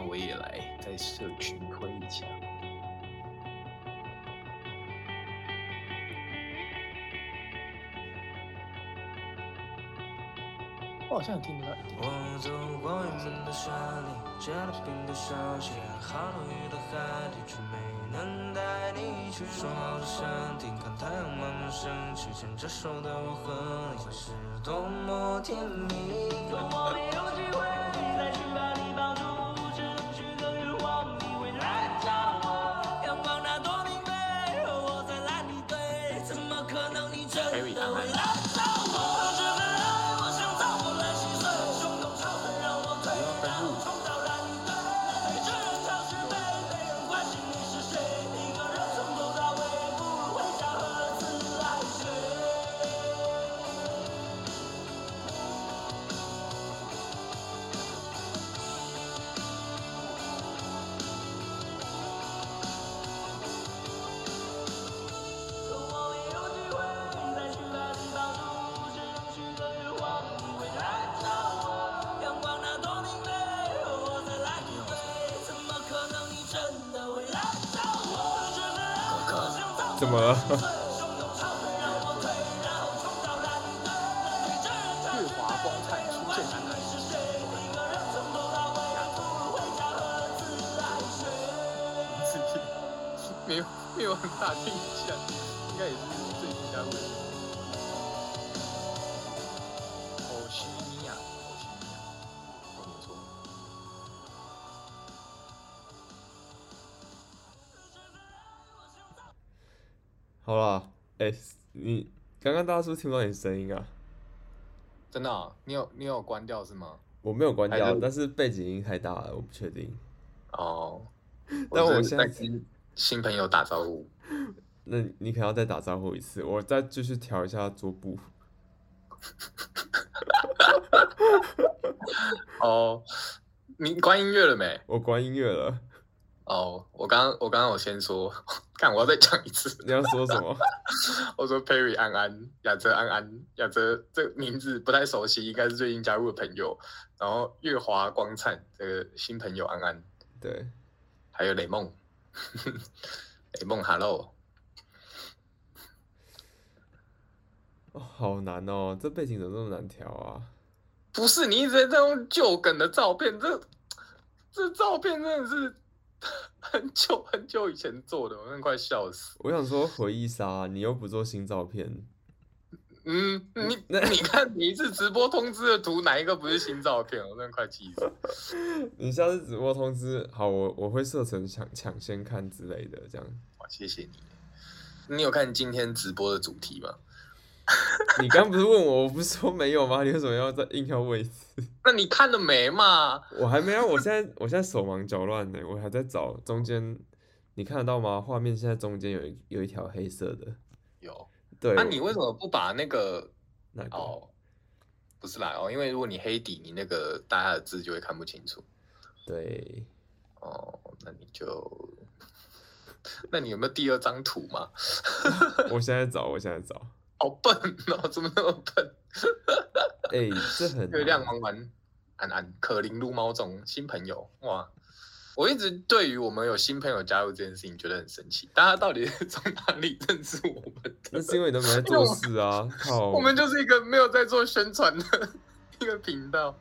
我也来在社群推一下。我好像有听到。我走过云门的山里，结了冰的小溪，好多鱼的海底，却没能带你去。说好的山顶，看太阳慢慢升起，牵着手的我和你，会是多么甜蜜。可我没有机会怎么了？刚刚大家是不是听不到你声音啊？真的、啊？你有你有关掉是吗？我没有关掉，是但是背景音太大了，我不确定。哦，但我现在跟新朋友打招呼。那你可能要再打招呼一次，我再继续调一下桌布。哦，你关音乐了没？我关音乐了。哦，我刚刚我刚刚我先说，看我要再讲一次。你要说什么？我说 Perry 安安，亚泽安安，亚泽这个名字不太熟悉，应该是最近加入的朋友。然后月华光灿这个新朋友安安，对，还有雷梦，雷梦 Hello。哦，好难哦，这背景怎么这么难调啊？不是，你一直在用旧梗的照片，这这照片真的是。很久很久以前做的，我真的快笑死。我想说回忆杀，你又不做新照片。嗯，你 那你看你一次直播通知的图，哪一个不是新照片？我真的快气死。你下次直播通知好，我我会设成抢抢先看之类的，这样。哇，谢谢你。你有看今天直播的主题吗？你刚不是问我，我不是说没有吗？你为什么要再硬要问一次？那你看了没嘛？我还没有，我现在我现在手忙脚乱呢，我还在找中间，你看得到吗？画面现在中间有一有一条黑色的，有。对。那、啊、你为什么不把那个？那个、哦，不是啦哦，因为如果你黑底，你那个大家的字就会看不清楚。对。哦，那你就，那你有没有第二张图吗？我现在找，我现在找。好笨哦，怎么那么笨？哎、欸，这很月 亮弯弯，安安可怜撸猫中新朋友哇！我一直对于我们有新朋友加入这件事情觉得很神奇，大家到底是从哪里认识我们的？那是因为你都没在做事啊！靠，我们就是一个没有在做宣传的一个频道。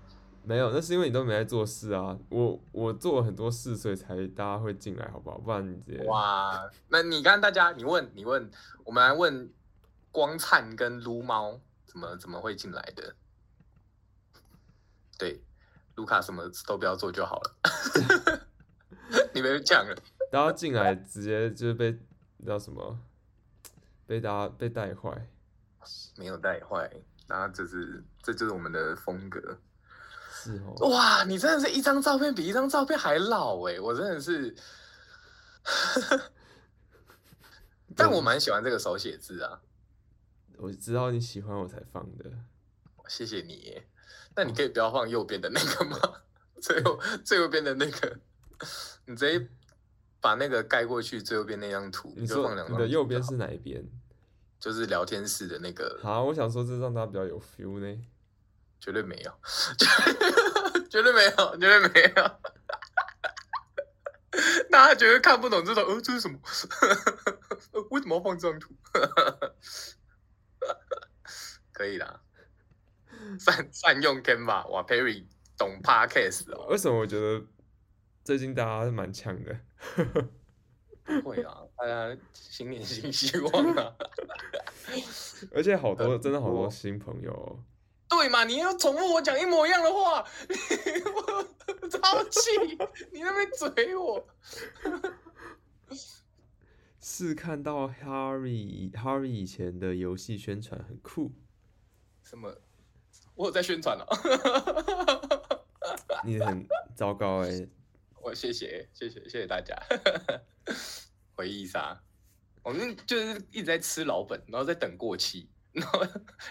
没有，那是因为你都没在做事啊！我我做了很多事，所以才大家会进来，好不好？不然你直接哇！那你看大家，你问你问，我们来问。光灿跟撸猫怎么怎么会进来的？对，卢卡什么都不要做就好了。你们讲了，大家进来直接就是被叫什么？被大家被带坏？没有带坏，然后就是这就是我们的风格。是哦。哇，你真的是一张照片比一张照片还老哎！我真的是，但我蛮喜欢这个手写字啊。我知道你喜欢我才放的，谢谢你。那你可以不要放右边的那个吗？最后最右边的那个，你直接把那个盖过去，最右边那张图，你就放两张。你的右边是哪一边？就是聊天室的那个。好，我想说这让大家比较有 feel 呢。绝对没有，绝对没有，绝对没有。大家绝对看不懂这种，呃，这是什么？为什么要放这张图？可以啦，善善用 Canva，哇，Perry 懂 Podcast 哦。为什么我觉得最近大家蛮强的？会啊，大家新年新希望啊！而且好多真的好多新朋友。对嘛？你要重复我讲一模一样的话，我超气！你那边嘴我。是看到 Harry Harry 以前的游戏宣传很酷。什么？我有在宣传哦。你很糟糕哎、欸！我谢谢谢谢谢谢大家。回忆杀，我们就是一直在吃老本，然后在等过期，然后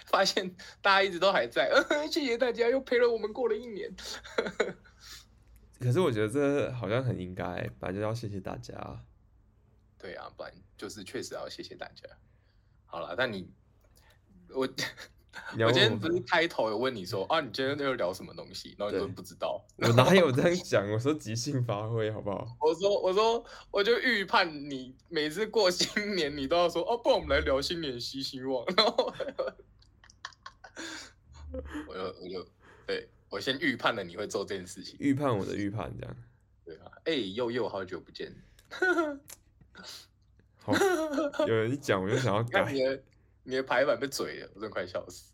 发现大家一直都还在。谢谢大家，又陪了我们过了一年。可是我觉得这好像很应该，反正要谢谢大家。对啊，不然就是确实要谢谢大家。好了，但你我。我今天不是开头有问你说啊，你今天要聊什么东西？然后你都不知道。我哪有这样讲？我说即兴发挥，好不好？我说我说我就预判你每次过新年，你都要说哦、啊，不然我们来聊新年新希望。然后我就我就对我先预判了你会做这件事情，预判我的预判这样。对啊，哎、欸，又又好久不见。好，有人一讲我就想要 改。你的排版被嘴了，我真的快笑死。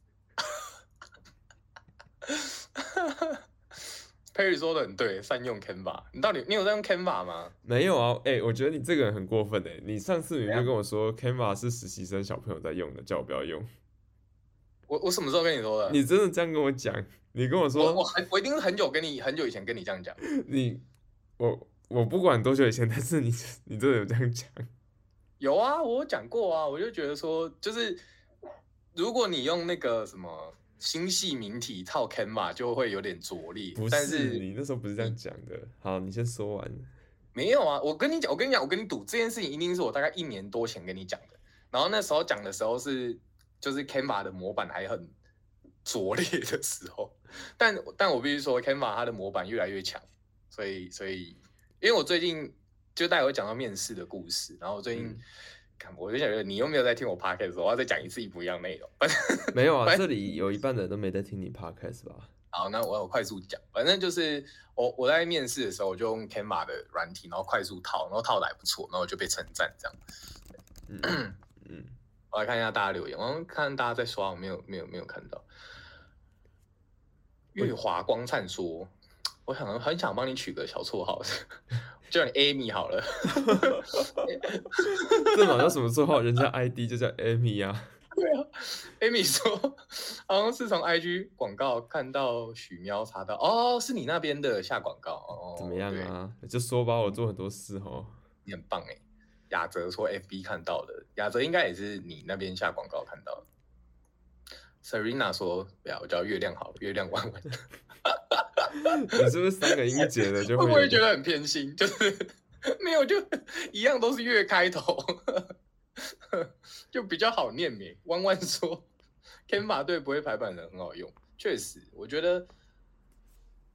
Perry 说的很对，善用 Canva。你到底你有在用 Canva 吗？没有啊，哎、欸，我觉得你这个人很过分哎。你上次你就跟我说 Canva 是实习生小朋友在用的，叫我不要用。我我什么时候跟你说的？你真的这样跟我讲？你跟我说，我我很我一定是很久跟你很久以前跟你这样讲。你我我不管多久以前，但是你你真的有这样讲？有啊，我有讲过啊，我就觉得说，就是如果你用那个什么星系名体套 Canva，就会有点拙劣。不是你那时候不是这样讲的。好，你先说完。没有啊，我跟你讲，我跟你讲，我跟你赌，这件事情一定是我大概一年多前跟你讲的。然后那时候讲的时候是，就是 Canva 的模板还很拙劣的时候。但但我必须说，Canva 它的模板越来越强，所以所以，因为我最近。就大家会讲到面试的故事，然后我最近看，我就想说，你又没有在听我 podcast 我要再讲一次一模一样内容。没有啊，这里有一半的人都没在听你 podcast 吧？好，那我要快速讲，反正就是我我在面试的时候，我就用 Canva 的软体，然后快速套，然后套的还不错，然后就被称赞这样。嗯嗯，我来看一下大家留言，我看大家在刷，我没有没有没有看到。月华光灿说。我想很想帮你取个小绰号，叫你 Amy 好了。这好像什么绰号？人家 ID 就叫 Amy 啊。对啊，Amy 说好像是从 IG 广告看到许喵查到，哦，是你那边的下广告哦。怎么样啊？就说吧，我做很多事哦。你很棒哎。雅泽说 FB 看到的，雅泽应该也是你那边下广告看到的。Serena 说不要，我叫月亮好了，月亮弯弯。你是不是三个音节的就会？会不会觉得很偏心？就是没有，就一样都是月开头，就比较好念名。弯弯说，Canva 对不会排版的很好用，确实，我觉得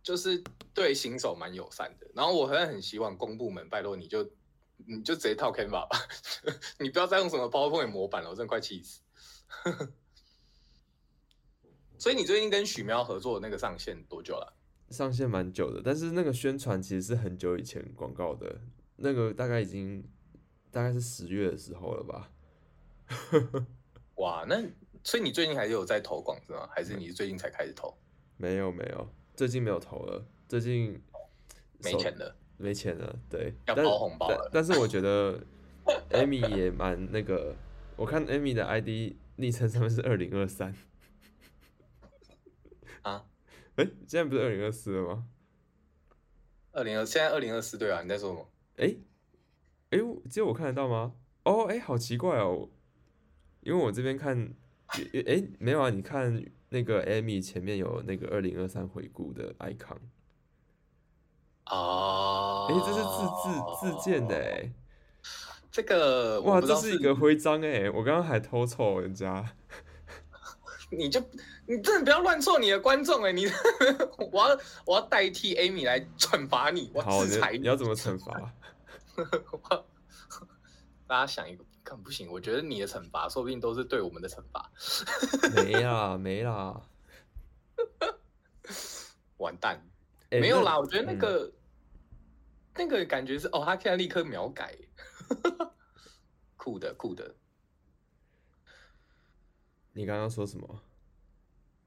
就是对新手蛮友善的。然后我还很希望公部门拜托你就你就直接套 Canva 吧，你不要再用什么 PowerPoint 模板了，我真的快气死。所以你最近跟许喵合作的那个上线多久了？上线蛮久的，但是那个宣传其实是很久以前广告的，那个大概已经大概是十月的时候了吧。哇，那所以你最近还是有在投广是吗？还是你最近才开始投？没有没有，最近没有投了，最近没钱了，没钱了，对，要包红包了。但，但，但是我觉得 Amy 也蛮那个，我看 Amy 的 ID 昵称上面是二零二三。啊，哎、欸，现在不是二零二四了吗？二零二，现在二零二四对啊，你在说什么？哎、欸，哎、欸，只有我看得到吗？哦，哎、欸，好奇怪哦，因为我这边看，哎、欸，没有啊，你看那个 Amy 前面有那个二零二三回顾的 icon。哦，哎、欸，这是自自自建的哎，这个哇，这是一个徽章哎，我刚刚还偷凑人家。你就你真的不要乱做你的观众哎！你 我要我要代替 Amy 来惩罚你，我制裁你。你要怎么惩罚？大家想一个，看不行，我觉得你的惩罚说不定都是对我们的惩罚。没啦，没啦，完蛋，欸、没有啦。我觉得那个、嗯、那个感觉是哦，他现在立刻秒改，酷的酷的。你刚刚说什么？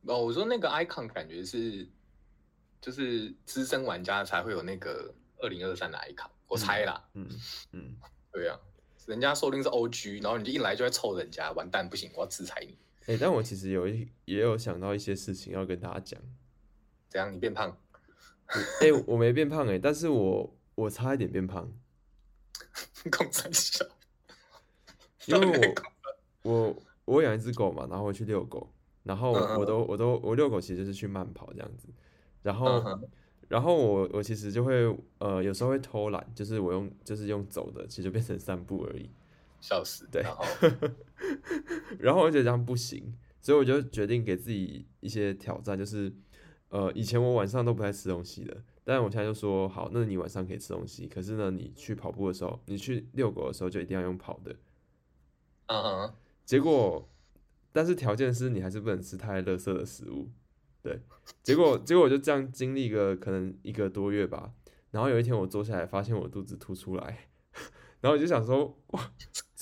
哦，我说那个 icon 感觉是，就是资深玩家才会有那个二零二三的 icon，我猜啦。嗯嗯，嗯对啊，人家说不定是 OG，然后你就一来就会臭人家，完蛋不行，我要制裁你。哎、欸，但我其实有一也有想到一些事情要跟大家讲。怎样？你变胖？哎、欸，我没变胖哎、欸，但是我我差一点变胖。公三小，因为我 我。我养一只狗嘛，然后我去遛狗，然后我都、uh. 我都我遛狗其实就是去慢跑这样子，然后、uh. 然后我我其实就会呃有时候会偷懒，就是我用就是用走的，其实就变成散步而已。笑死。对。然后，然后我觉得这样不行，所以我就决定给自己一些挑战，就是呃以前我晚上都不太吃东西的，但我现在就说好，那你晚上可以吃东西，可是呢你去跑步的时候，你去遛狗的时候就一定要用跑的。嗯嗯、uh。Huh. 结果，但是条件是你还是不能吃太垃圾的食物，对。结果，结果我就这样经历个可能一个多月吧。然后有一天我坐下来，发现我肚子凸出来，然后我就想说，哇，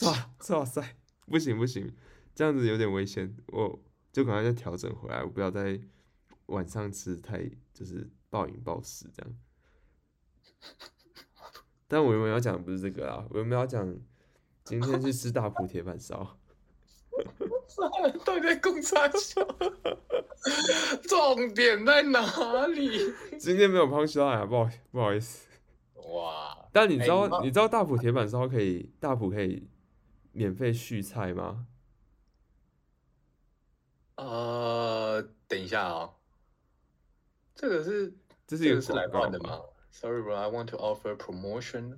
哇，哇塞，不行不行，这样子有点危险，我就赶快再调整回来，我不要在晚上吃太就是暴饮暴食这样。但我原本要讲的不是这个啊，我原本要讲今天去吃大埔铁板烧。到底在公差笑？重点在哪里？今天没有胖起来，不好不好意思。哇！但你知道、欸、你知道大埔铁板烧可以大埔可以免费续菜吗？呃，等一下啊、哦，这个是这是一个是来换的吗？Sorry, bro, I want to offer promotion.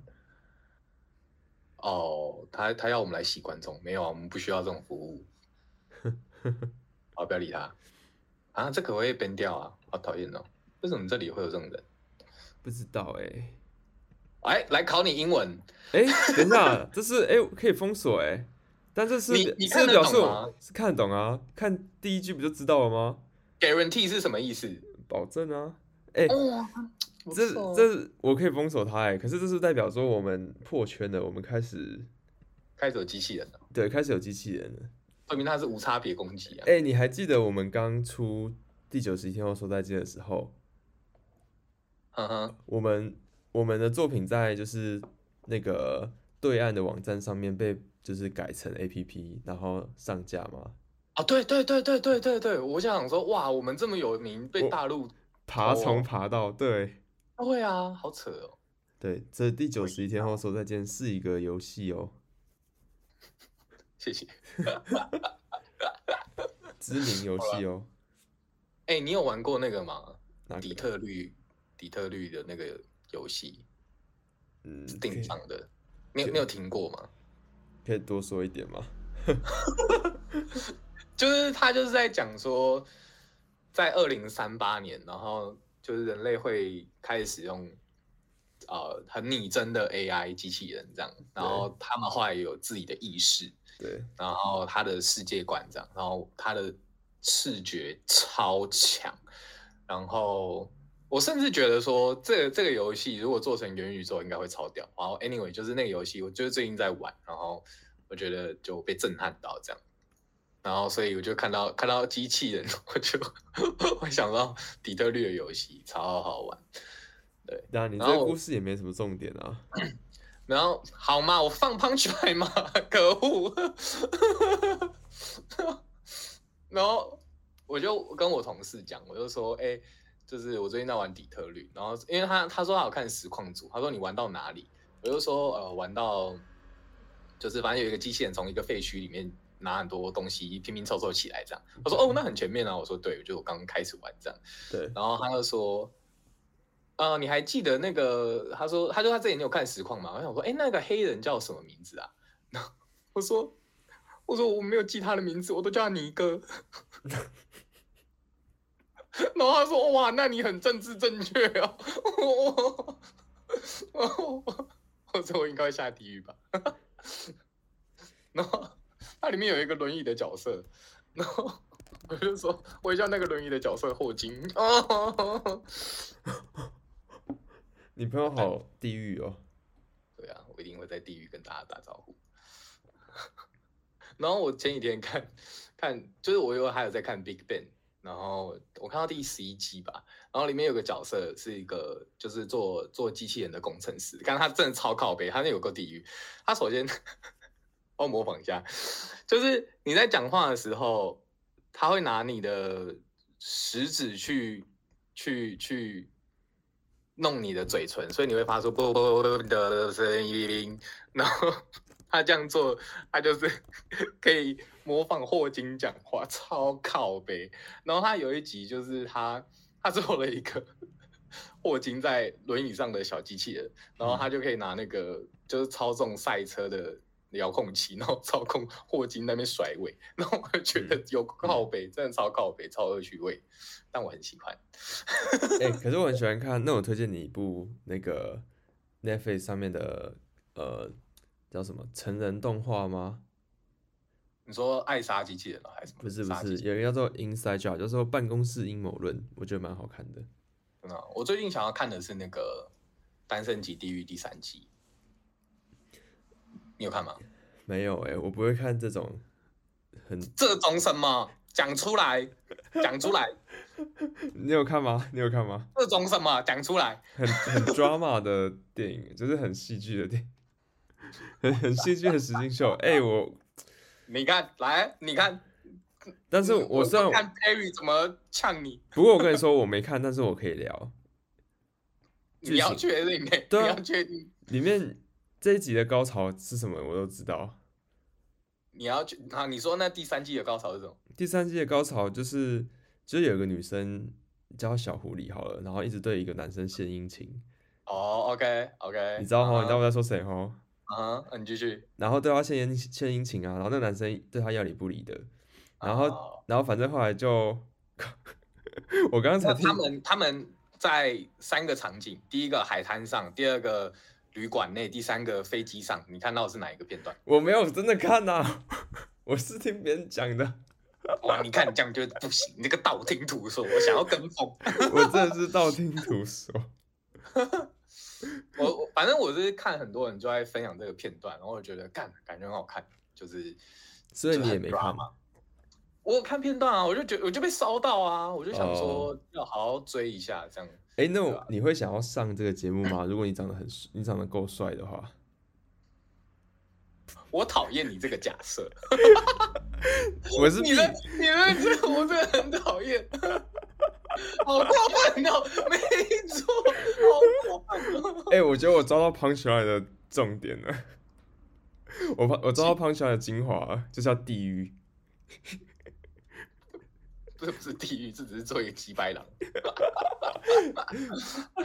哦，他他要我们来洗观众，没有啊，我们不需要这种服务。好，不要理他。啊，这可不可以编掉啊？好讨厌哦！为什么这里会有这种人？不知道哎、欸。哎，来考你英文。哎，等一下，这是哎可以封锁哎，但这是你你看得懂吗？是看得懂啊，看第一句不就知道了吗？Guarantee 是什么意思？保证啊。哎。哦这这我可以封锁他哎，可是这是代表说我们破圈了，我们开始开始有机器人了。对，开始有机器人了，说明他是无差别攻击啊。哎，你还记得我们刚出第九十一天后说再见的时候？嗯哼，我们我们的作品在就是那个对岸的网站上面被就是改成 APP，然后上架吗？啊，对对对对对对对，我想说哇，我们这么有名，被大陆爬虫爬到对。会啊，好扯哦。对，这第九十一天后说再见是一个游戏哦。谢谢。知名游戏哦。哎、欸，你有玩过那个吗？个底特律，底特律的那个游戏。嗯。定上的。你有你有听过吗？可以多说一点吗？就是他就是在讲说，在二零三八年，然后。就是人类会开始使用，呃，很拟真的 AI 机器人这样，然后他们后来有自己的意识，对，然后他的世界观这样，然后他的视觉超强，然后我甚至觉得说，这个这个游戏如果做成元宇宙应该会超屌。然后 anyway，就是那个游戏，我就是最近在玩，然后我觉得就被震撼到这样。然后，所以我就看到看到机器人，我就 会想到底特律的游戏，超好玩。对，那你这个故事也没什么重点啊。然后，好嘛，我放 punchline 嘛，可恶。然后我就跟我同事讲，我就说，哎、欸，就是我最近在玩底特律。然后，因为他他说他有看实况组，他说你玩到哪里？我就说，呃，玩到就是反正有一个机器人从一个废墟里面。拿很多东西拼拼凑凑起来，这样。他说：“哦，那很全面啊。”我说：“对，就我刚刚开始玩这样。”对。然后他就说：“呃，你还记得那个？”他说：“他说他之前你有看实况嘛？”我想说：“哎，那个黑人叫什么名字啊？”我说：“我说我没有记他的名字，我都叫他尼哥。”然后他说：“哇，那你很政治正确哦。”我我之后应该会下地狱吧。然后它里面有一个轮椅的角色，然后我就说，我叫那个轮椅的角色霍金。哦，你朋友好地狱哦。对啊，我一定会在地狱跟大家打招呼。然后我前几天看，看就是我有还有在看 Big Bang，然后我看到第十一集吧，然后里面有个角色是一个就是做做机器人的工程师，刚刚他真的超靠北，他那有个地狱。他首先我模仿一下，就是你在讲话的时候，他会拿你的食指去去去弄你的嘴唇，所以你会发出啵啵啵的声音，然后。他这样做，他就是 可以模仿霍金讲话，超靠北。然后他有一集就是他他做了一个霍金在轮椅上的小机器人，然后他就可以拿那个就是操纵赛车的遥控器，然后操控霍金那边甩尾。然后我就觉得有靠北，真的超靠北，超恶趣味，但我很喜欢。哎、欸，可是我很喜欢看，那我推荐你一部那个 Netflix 上面的呃。叫什么成人动画吗？你说爱杀机器人了还是什么？不是不是，有一个叫做 Inside Job，就是说办公室阴谋论，我觉得蛮好看的。嗯，我最近想要看的是那个《单身即地狱》第三季，你有看吗？没有哎、欸，我不会看这种很这种什么，讲出来，讲出来。你有看吗？你有看吗？这种什么，讲出来。很很 drama 的电影，就是很戏剧的电影。很很戏剧的实境秀，哎、欸，我，你看，来，你看，但是我是要看 Perry 怎么呛你。不过我跟你说，我没看，但是我可以聊。你要确定、欸？对、啊，你要确定。里面这一集的高潮是什么？我都知道。你要去啊？你说那第三季的高潮是什么？第三季的高潮就是，就是有一个女生叫小狐狸好了，然后一直对一个男生献殷勤。哦、oh,，OK OK，你知道哈？Uh -huh. 你知道我在说谁哈？啊，你继续。然后对他献殷献殷勤啊，然后那男生对他要理不理的，然后、oh. 然后反正后来就，我刚刚才听他们他们在三个场景，第一个海滩上，第二个旅馆内，第三个飞机上，你看到的是哪一个片段？我没有真的看呐、啊，我是听别人讲的。哇，你看你这样就不行，你这个道听途说，我想要跟风。我真的是道听途说。我我反正我是看很多人就在分享这个片段，然后我觉得干感觉很好看，就是所以你也没看吗？我有看片段啊，我就觉得我就被烧到啊，我就想说要好好追一下这样。哎、oh. 欸，那我你会想要上这个节目吗？如果你长得很你长得够帅的话，我讨厌你这个假设。我是你的你的这个我真的很讨厌。好过分哦！没错，好过分哦！哎、欸，我觉得我抓到 punchline 的重点了。我我抓到 punchline 的精华，就是要地狱。这不是地狱，这只是做一个鸡掰狼。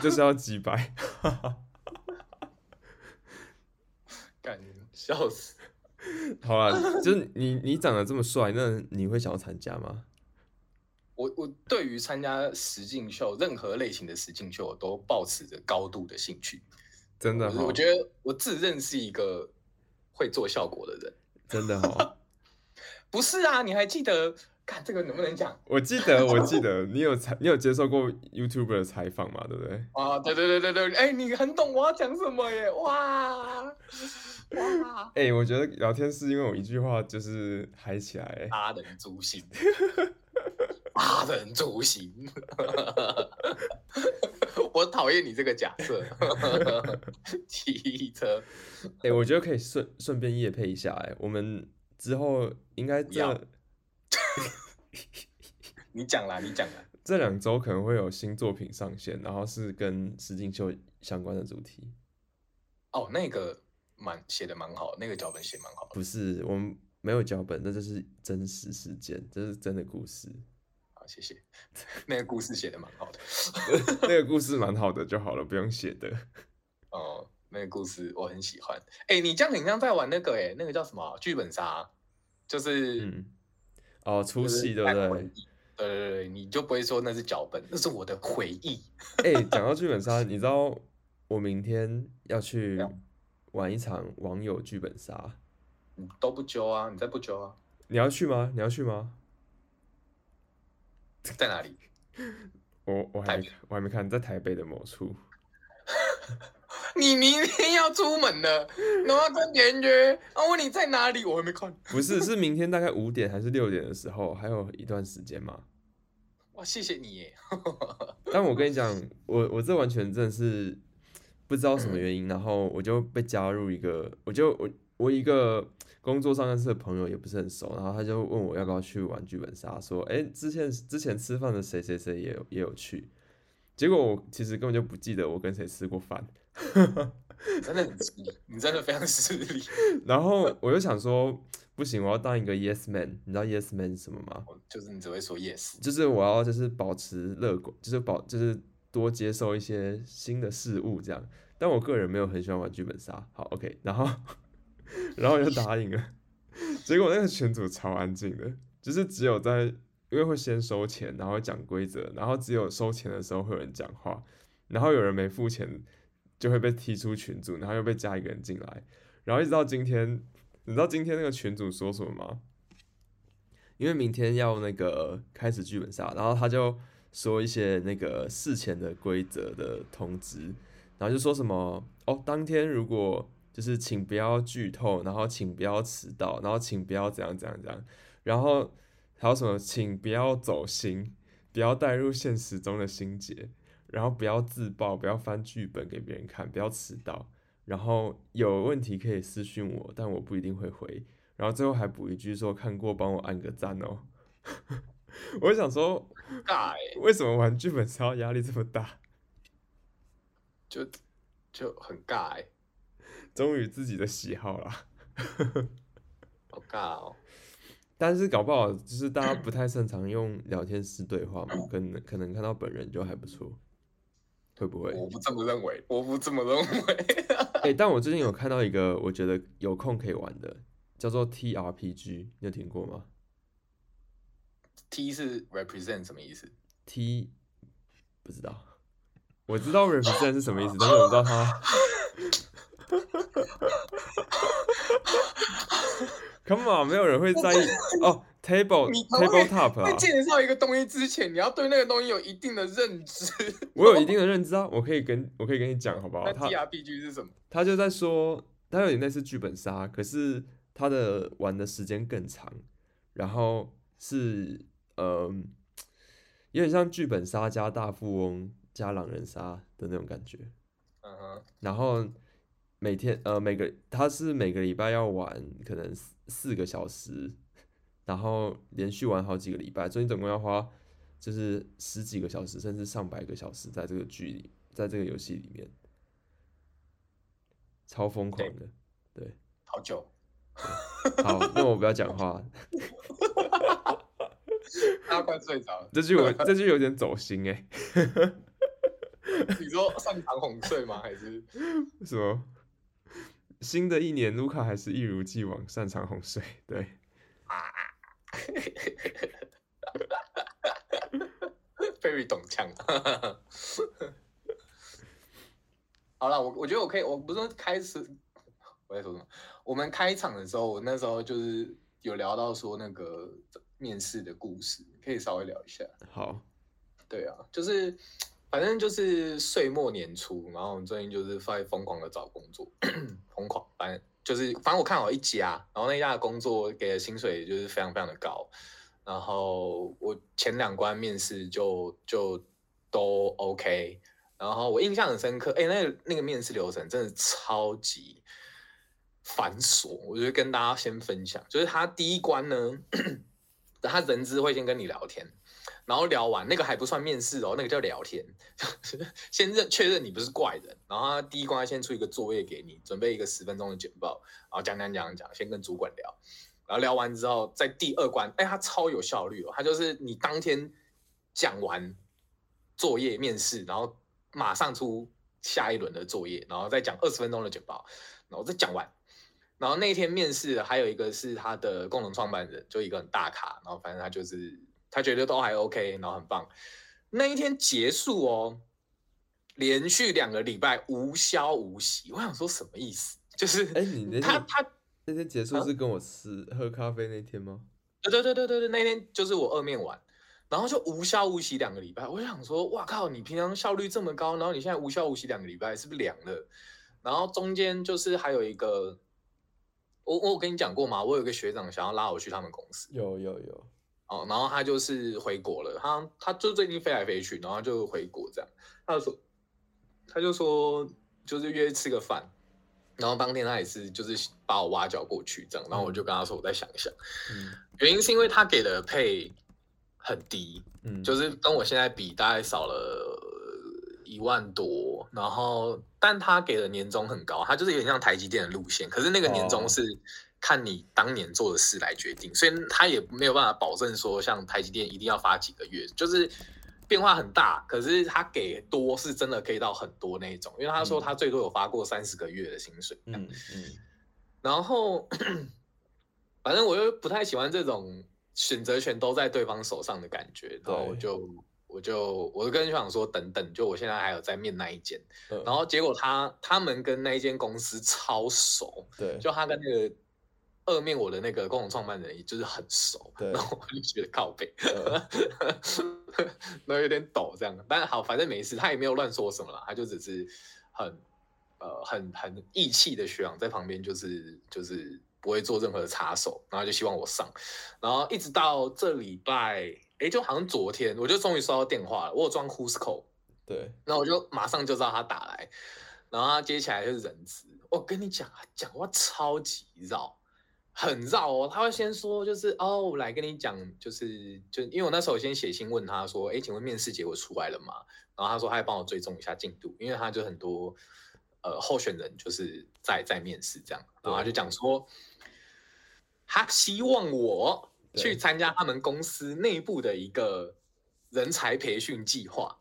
就是要鸡掰。干，笑死！好了，就是你你长得这么帅，那你会想要参加吗？我我对于参加实境秀，任何类型的实境秀，我都保持着高度的兴趣。真的，我觉得我自认是一个会做效果的人。真的哈？不是啊，你还记得？看这个能不能讲？我记得，我记得你有采，你有接受过 YouTuber 的采访嘛？对不对？啊，对对对对对，哎、欸，你很懂我要讲什么耶？哇哇！哎、欸，我觉得聊天是因为我一句话就是嗨起来，阿人诛心。八人诛心，我讨厌你这个假设。汽车，哎、欸，我觉得可以顺顺便夜配一下，哎，我们之后应该这，你讲啦，你讲啦，这两周可能会有新作品上线，然后是跟实境秀相关的主题。哦，那个蛮写的蛮好，那个脚本写蛮好。不是，我们没有脚本，那就是真实事件，这是真的故事。好谢谢，那个故事写的蛮好的，那个故事蛮好的就好了，不用写的。哦，那个故事我很喜欢。哎、欸，你这样很像在玩那个、欸，哎，那个叫什么剧本杀？就是，嗯、哦，出戏对不对？对对对，你就不会说那是脚本，那是我的回忆。哎、欸，讲到剧本杀，你知道我明天要去玩一场网友剧本杀。你都不揪啊？你再不揪啊？你要去吗？你要去吗？在哪里？我我还我还没看，在台北的某处。你明天要出门了，然后跟别人约，我问你在哪里，我还没看。不是，是明天大概五点还是六点的时候，还有一段时间嘛。哇，谢谢你耶！但我跟你讲，我我这完全真的是不知道什么原因，然后我就被加入一个，我就我我一个工作上认识的朋友也不是很熟，然后他就问我要不要去玩剧本杀，说，哎、欸，之前之前吃饭的谁谁谁也有也有去，结果我其实根本就不记得我跟谁吃过饭，真的很失礼，你真的非常失礼。然后我就想说。不行，我要当一个 yes man。你知道 yes man 是什么吗？就是你只会说 yes。就是我要就是保持乐观，就是保就是多接受一些新的事物这样。但我个人没有很喜欢玩剧本杀。好，OK，然后 然后我就答应了。结果那个群组超安静的，就是只有在因为会先收钱，然后讲规则，然后只有收钱的时候会有人讲话，然后有人没付钱就会被踢出群组，然后又被加一个人进来，然后一直到今天。你知道今天那个群主说什么吗？因为明天要那个开始剧本杀，然后他就说一些那个事前的规则的通知，然后就说什么哦，当天如果就是请不要剧透，然后请不要迟到，然后请不要怎样怎样怎样，然后还有什么请不要走心，不要带入现实中的心结，然后不要自爆，不要翻剧本给别人看，不要迟到。然后有问题可以私信我，但我不一定会回。然后最后还补一句说看过帮我按个赞哦。我想说，为什么玩剧本杀压力这么大？就就很尬哎。忠于自己的喜好啦。好尬哦。但是搞不好就是大家不太擅长用聊天室对话嘛，可能可能看到本人就还不错。会不会？我不这么认为，我不这么认为。哎、欸，但我最近有看到一个，我觉得有空可以玩的，叫做 TRPG，你有听过吗？T 是 represent 什么意思？T 不知道，我知道 represent 是什么意思，但是我不知道它。Come on，没有人会在意哦。Table Table Top 啊。在介绍一个东西之前，你要对那个东西有一定的认知。我有一定的认知啊，我可以跟我可以跟你讲，好不好？那 TRPG 是什么？他就在说，他有点类似剧本杀，可是他的玩的时间更长，然后是呃，有点像剧本杀加大富翁加狼人杀的那种感觉。嗯哼。然后每天呃每个他是每个礼拜要玩可能四个小时。然后连续玩好几个礼拜，所以你总共要花就是十几个小时，甚至上百个小时在这个剧里，在这个游戏里面，超疯狂的，对，对好久，好，那我不要讲话，他快睡着了，这句我这句有点走心哎，你说擅长哄睡吗？还是什么？新的一年，卢卡还是一如既往擅长哄睡，对。Very 懂枪。好了，我我觉得我可以，我不是开始我在说什么？我们开场的时候，我那时候就是有聊到说那个面试的故事，可以稍微聊一下。好，对啊，就是反正就是岁末年初，然后我们最近就是在疯狂的找工作，疯狂，反正。就是，反正我看好一家，然后那家的工作给的薪水就是非常非常的高，然后我前两关面试就就都 OK，然后我印象很深刻，哎，那那个面试流程真的超级繁琐，我就跟大家先分享，就是他第一关呢，他人资会先跟你聊天。然后聊完那个还不算面试哦，那个叫聊天，先认确认你不是怪人。然后他第一关先出一个作业给你，准备一个十分钟的简报，然后讲讲讲讲，先跟主管聊。然后聊完之后，在第二关，哎，他超有效率哦，他就是你当天讲完作业面试，然后马上出下一轮的作业，然后再讲二十分钟的简报，然后再讲完。然后那一天面试还有一个是他的共同创办人，就一个很大咖，然后反正他就是。他觉得都还 OK，然后很棒。那一天结束哦，连续两个礼拜无消无息。我想说什么意思？就是哎，你那他他那天结束是跟我吃喝咖啡那天吗？对对对对对对，那天就是我二面完，然后就无消无息两个礼拜。我就想说，哇靠，你平常效率这么高，然后你现在无消无息两个礼拜，是不是凉了？然后中间就是还有一个，我我有跟你讲过吗？我有个学长想要拉我去他们公司，有有有。哦，然后他就是回国了，他他就最近飞来飞去，然后就回国这样。他就说，他就说就是约吃个饭。然后当天他也是，就是把我挖角过去这样，然后我就跟他说，我再想一想。嗯，原因是因为他给的配很低，嗯，就是跟我现在比，大概少了一万多。然后，但他给的年终很高，他就是有点像台积电的路线，可是那个年终是看你当年做的事来决定，所以他也没有办法保证说像台积电一定要发几个月，就是。变化很大，可是他给多是真的可以到很多那一种，因为他说他最多有发过三十个月的薪水。嗯嗯。然后，反正我又不太喜欢这种选择权都在对方手上的感觉，然后我就我就我就跟学长说等等，就我现在还有在面那一间，然后结果他他们跟那一间公司超熟，对，就他跟那个。二面我的那个共同创办人也就是很熟，然后我就觉得靠背，然后有点抖这样，但好，反正没事，他也没有乱说什么啦，他就只是很呃很很义气的学长在旁边，就是就是不会做任何的插手，然后就希望我上，然后一直到这礼拜，哎，就好像昨天，我就终于收到电话了，我有装 Whoscall，对，然后我就马上就知道他打来，然后他接起来就是人质，我跟你讲，他讲话超级绕。很绕哦，他会先说就是哦，我来跟你讲，就是就因为我那时候先写信问他说，哎，请问面试结果出来了吗？然后他说他还帮我追踪一下进度，因为他就很多呃候选人就是在在面试这样，然后他就讲说，他希望我去参加他们公司内部的一个人才培训计划，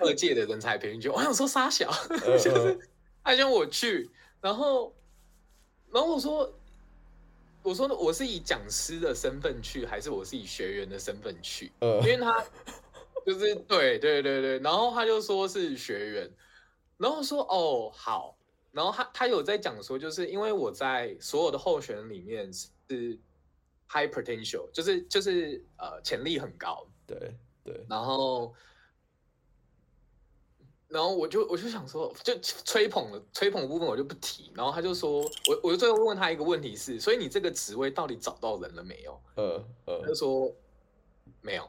二届的人才培训计划，我想说傻小，就是他希望我去，然后然后我说。我说的我是以讲师的身份去，还是我是以学员的身份去？因为他就是对对对对，然后他就说是学员，然后说哦好，然后他他有在讲说，就是因为我在所有的候选人里面是 high potential，就是就是呃潜力很高，对对，然后。然后我就我就想说，就吹捧的吹捧的部分我就不提。然后他就说，我我就最后问他一个问题是，所以你这个职位到底找到人了没有？呃呃，他就说没有。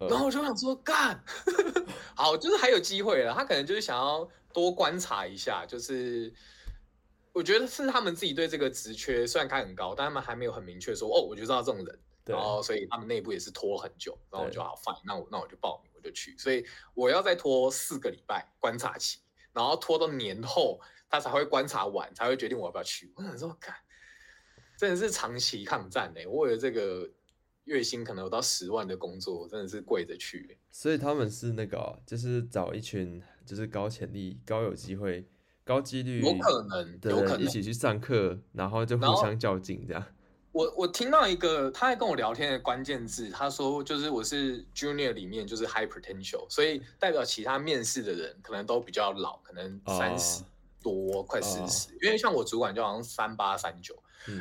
然后我就想说，干，好，就是还有机会了。他可能就是想要多观察一下，就是我觉得是他们自己对这个职缺虽然开很高，但他们还没有很明确说，哦，我就知道这种人。然后所以他们内部也是拖很久，然后我就好 fine，那我那我就报名。就去，所以我要再拖四个礼拜观察期，然后拖到年后他才会观察完，才会决定我要不要去。我想说，看，真的是长期抗战哎！我为了这个月薪可能有到十万的工作，真的是跪着去。所以他们是那个、哦，就是找一群就是高潜力、高有机会、高几率，有可能，有可能一起去上课，然后就互相较劲这样。我我听到一个他在跟我聊天的关键字，他说就是我是 junior 里面就是 high potential，所以代表其他面试的人可能都比较老，可能三十多、oh. 快四十，oh. 因为像我主管就好像三八三九，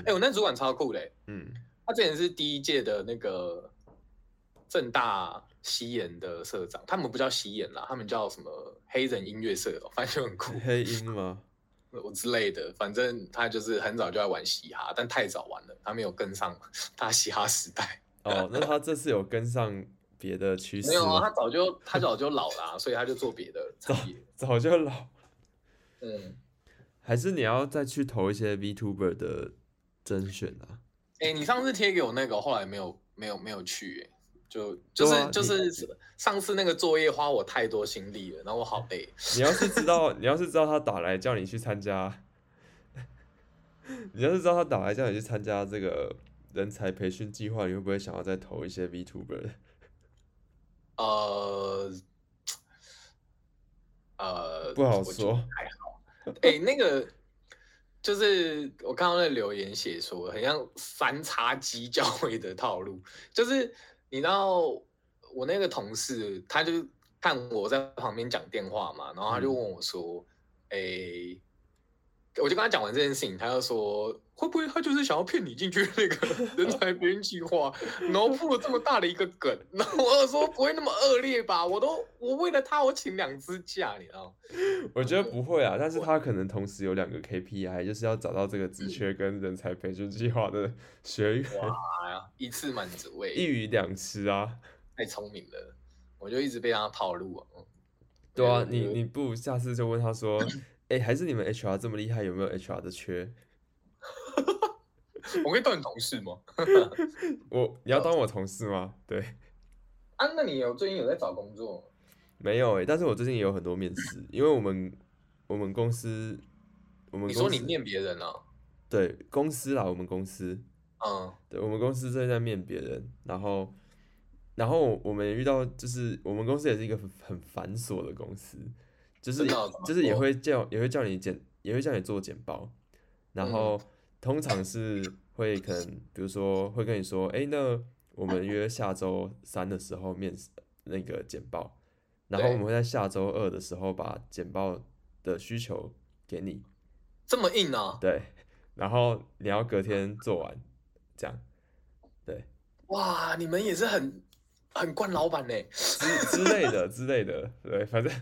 哎，我那主管超酷的，嗯，他之前是第一届的那个正大西研的社长，他们不叫西研啦，他们叫什么黑人音乐社，反正就很酷，黑音吗？我之类的，反正他就是很早就在玩嘻哈，但太早玩了，他没有跟上他嘻哈时代。哦，那他这次有跟上别的趋势？没有啊，他早就他早就老了，啊，所以他就做别的产业。早早就老。嗯，还是你要再去投一些 VTuber 的甄选啊？哎，欸，你上次贴给我那个，后来没有没有没有去，欸。就就是、啊、就是上次那个作业花我太多心力了，然后我好累。你要是知道，你要是知道他打来叫你去参加，你要是知道他打来叫你去参加这个人才培训计划，你会不会想要再投一些 VTuber？呃呃，不好说，还好。哎、欸，那个就是我看到那留言写说，很像三叉戟 教会的套路，就是。你知道我那个同事，他就看我在旁边讲电话嘛，然后他就问我说：“哎、嗯欸，我就跟他讲完这件事情，他就说会不会他就是想要骗你进去那个 人才培训计划，然后铺了这么大的一个梗，然后我就说不会那么恶劣吧？我都我为了他我请两支假，你知道？我觉得不会啊，但是他可能同时有两个 KPI，就是要找到这个职缺跟人才培训计划的 学员，一次满足哎，一鱼两吃啊，太聪明了，我就一直被他套路啊。对啊，你你不下次就问他说。哎，还是你们 HR 这么厉害，有没有 HR 的缺？我可以当你同事吗？我，你要当我同事吗？对。啊，那你有最近有在找工作？没有哎，但是我最近也有很多面试，因为我们我们公司，我们公司，你说你面别人啊？对，公司啦，我们公司，嗯，对，我们公司正在面别人，然后然后我们遇到就是我们公司也是一个很很繁琐的公司。就是就是也会叫也会叫你简也会叫你做简报，然后通常是会可能比如说会跟你说，哎，那我们约下周三的时候面试那个简报，然后我们会在下周二的时候把简报的需求给你，这么硬啊？对，然后你要隔天做完，这样，对，哇，你们也是很。很惯老板呢，之之类的 之类的，对，反正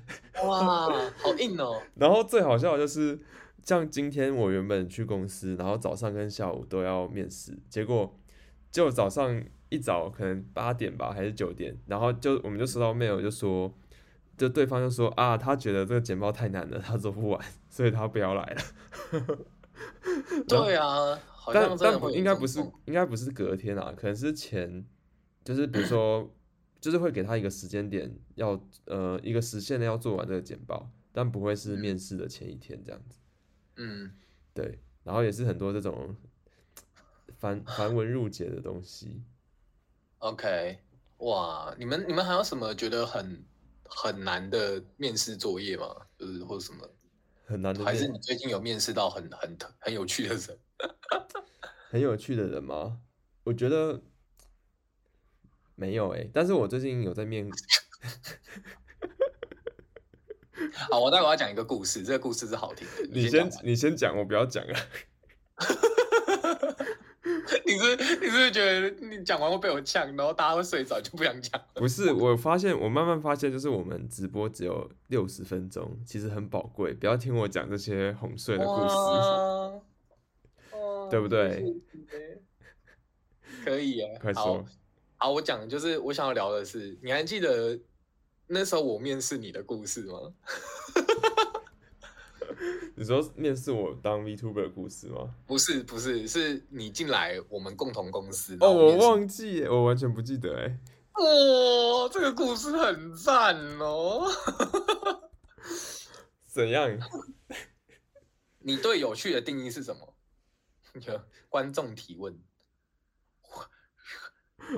哇，好硬哦。然后最好笑的就是，像今天我原本去公司，然后早上跟下午都要面试，结果就早上一早可能八点吧，还是九点，然后就我们就收到 mail 就说，就对方就说啊，他觉得这个简报太难了，他做不完，所以他不要来了。对啊，但但应该不是，应该不是隔天啊，可能是前，就是比如说。就是会给他一个时间点要，要呃一个时限的要做完这个简报，但不会是面试的前一天这样子。嗯，对，然后也是很多这种繁繁文缛节的东西。OK，哇，你们你们还有什么觉得很很难的面试作业吗？就是或者什么很难的？还是你最近有面试到很很很有趣的人？很有趣的人吗？我觉得。没有哎、欸，但是我最近有在面。好，我待会要讲一个故事，这个故事是好听的。你先，你先讲，我不要讲啊。你是你是不是觉得你讲完会被我呛，然后大家会睡着，就不想讲？不是，我发现我慢慢发现，就是我们直播只有六十分钟，其实很宝贵。不要听我讲这些哄睡的故事，对不对？可以啊，快说。好，我讲就是我想要聊的是，你还记得那时候我面试你的故事吗？你说面试我当 VTuber 的故事吗？不是，不是，是你进来我们共同公司。哦，我忘记，我完全不记得哎。哇、哦，这个故事很赞哦。怎样？你对有趣的定义是什么？观众提问。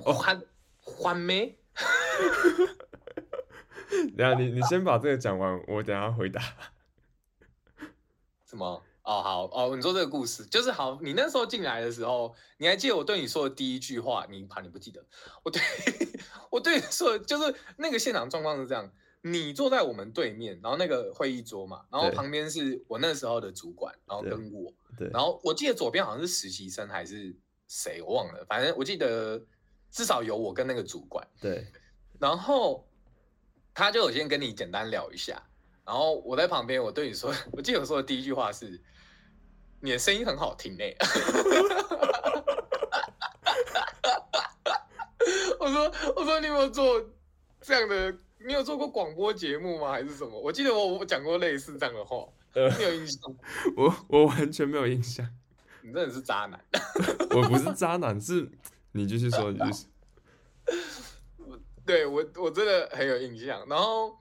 欢欢没？等下你你先把这个讲完，我等下回答。什么？哦好哦，你说这个故事就是好。你那时候进来的时候，你还记得我对你说的第一句话？你怕你不记得？我对，我对你说的就是那个现场状况是这样：你坐在我们对面，然后那个会议桌嘛，然后旁边是我那时候的主管，然后跟我，对，然后我记得左边好像是实习生还是谁，我忘了，反正我记得。至少有我跟那个主管，对，然后他就有先跟你简单聊一下，然后我在旁边，我对你说，我记得我说的第一句话是，你的声音很好听 诶，我说我说你有没有做这样的？你有做过广播节目吗？还是什么？我记得我我讲过类似这样的话，呃，你有印象？我我完全没有印象，你真的是渣男，我不是渣男是。你继续说，你继续说。对我，我真的很有印象。然后，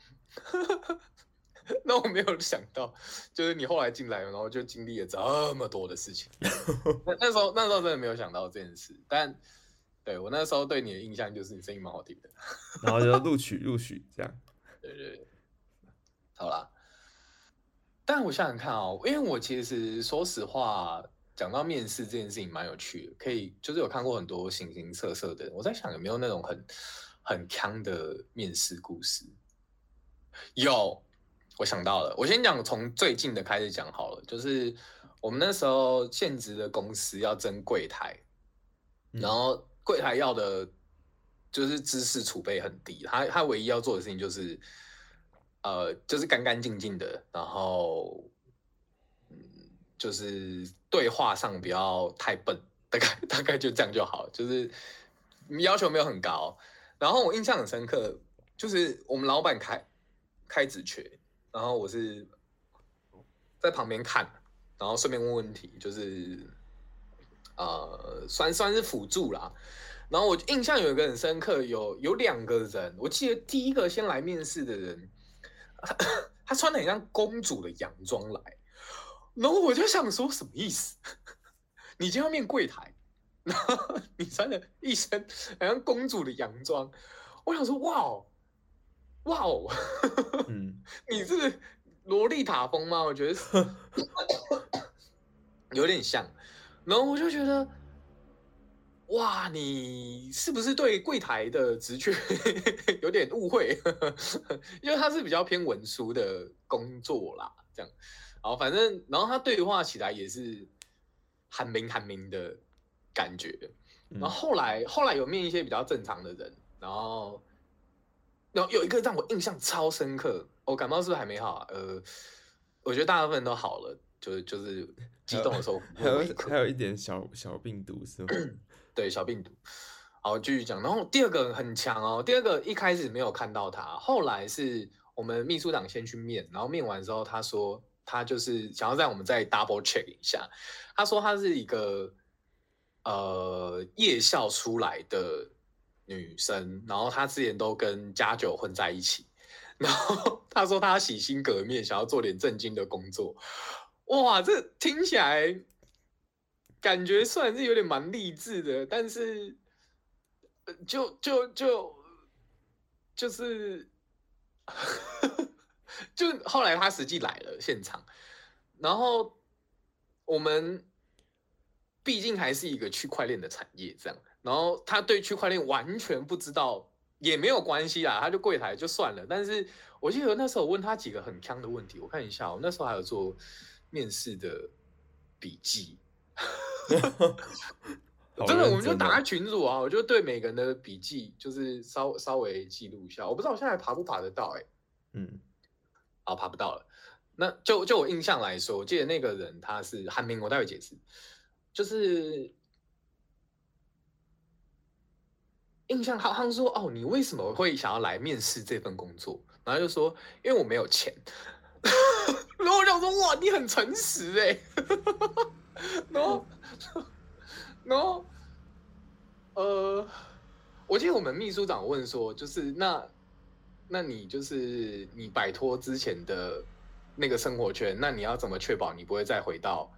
那我没有想到，就是你后来进来，然后就经历了这么多的事情。那那时候，那时候真的没有想到这件事。但对我那时候对你的印象就是你声音蛮好听的。然后就录取，录取这样。对对对，好啦。但我想想看哦，因为我其实说实话。讲到面试这件事情蛮有趣的，可以就是有看过很多形形色色的人，我在想有没有那种很很锵的面试故事？有，我想到了，我先讲从最近的开始讲好了，就是我们那时候现职的公司要争柜台，嗯、然后柜台要的就是知识储备很低，他他唯一要做的事情就是，呃，就是干干净净的，然后，嗯，就是对话上不要太笨，大概大概就这样就好，就是要求没有很高。然后我印象很深刻，就是我们老板开开职缺，然后我是在旁边看。然后顺便问问题，就是，呃，算算是辅助啦。然后我印象有一个很深刻，有有两个人，我记得第一个先来面试的人，他，他穿的很像公主的洋装来，然后我就想说什么意思？你今天要面柜台，然后你穿的一身好像公主的洋装，我想说哇哦，哇哦，嗯，你是萝莉塔风吗？我觉得。有点像，然后我就觉得，哇，你是不是对柜台的职缺 有点误会？因为他是比较偏文书的工作啦，这样，然后反正，然后他对话起来也是喊名喊名的感觉，然后后来后来有面一些比较正常的人，然后，然后有一个让我印象超深刻，我感冒是不是还没好啊？呃，我觉得大部分都好了。就是就是激动的时候还有还有一点小小病毒是吗？对，小病毒。好，继续讲。然后第二个很强哦，第二个一开始没有看到他，后来是我们秘书长先去面，然后面完之后他说他就是想要让我们再 double check 一下。他说他是一个呃夜校出来的女生，然后他之前都跟家酒混在一起，然后他说他洗心革面，想要做点正经的工作。哇，这听起来感觉虽然是有点蛮励志的，但是就就就就是，就后来他实际来了现场，然后我们毕竟还是一个区块链的产业，这样，然后他对区块链完全不知道也没有关系啦，他就柜台就算了。但是我记得那时候我问他几个很坑的问题，我看一下，我那时候还有做。面试的笔记，真的，我们就打开群组啊，我就对每个人的笔记就是稍稍微记录一下。我不知道我现在爬不爬得到哎、欸，嗯，好，爬不到了。那就就我印象来说，我记得那个人他是韩明，我待会解释。就是印象好像说哦，你为什么会想要来面试这份工作？然后就说因为我没有钱。然后我想说，哇，你很诚实哎。然后，然后，呃，我记得我们秘书长问说，就是那，那你就是你摆脱之前的那个生活圈，那你要怎么确保你不会再回到，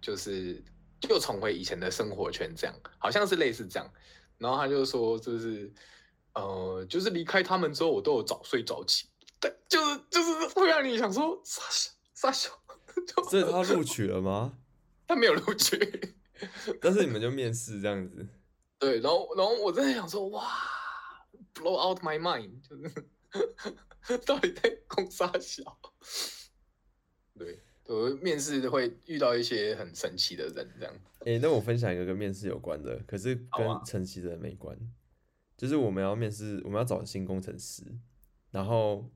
就是又重回以前的生活圈？这样好像是类似这样。然后他就说，就是，呃，就是离开他们之后，我都有早睡早起。对就是就是会让你想说傻笑傻笑，所以他录取了吗？他没有录取，但是你们就面试这样子。对，然后然后我真的想说哇，blow out my mind，就是 到底在攻啥小？对，我面试会遇到一些很神奇的人，这样。哎、欸，那我分享一个跟面试有关的，可是跟晨曦的没关，啊、就是我们要面试，我们要找新工程师，然后。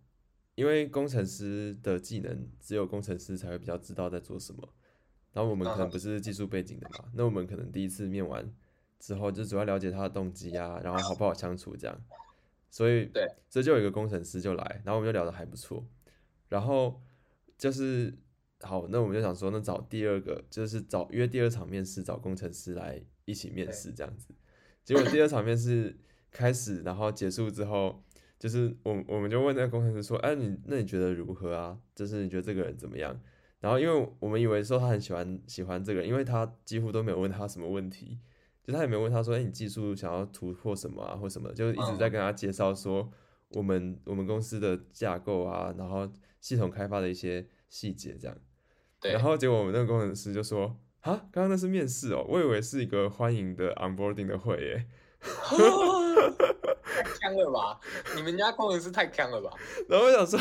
因为工程师的技能只有工程师才会比较知道在做什么，然后我们可能不是技术背景的嘛，那我们可能第一次面完之后就主要了解他的动机啊，然后好不好相处这样，所以对，这就有一个工程师就来，然后我们就聊得还不错，然后就是好，那我们就想说，那找第二个就是找约第二场面试，找工程师来一起面试这样子，结果第二场面试开始，然后结束之后。就是我，我们就问那个工程师说：“哎，你那你觉得如何啊？就是你觉得这个人怎么样？”然后，因为我们以为说他很喜欢喜欢这个人，因为他几乎都没有问他什么问题，就他也没问他说：“哎，你技术想要突破什么啊，或什么？”就一直在跟他介绍说我们我们公司的架构啊，然后系统开发的一些细节这样。对。然后结果我们那个工程师就说：“啊，刚刚那是面试哦，我以为是一个欢迎的 onboarding 的会耶。” 太强了吧！你们家工程师太强了吧！然后我想说，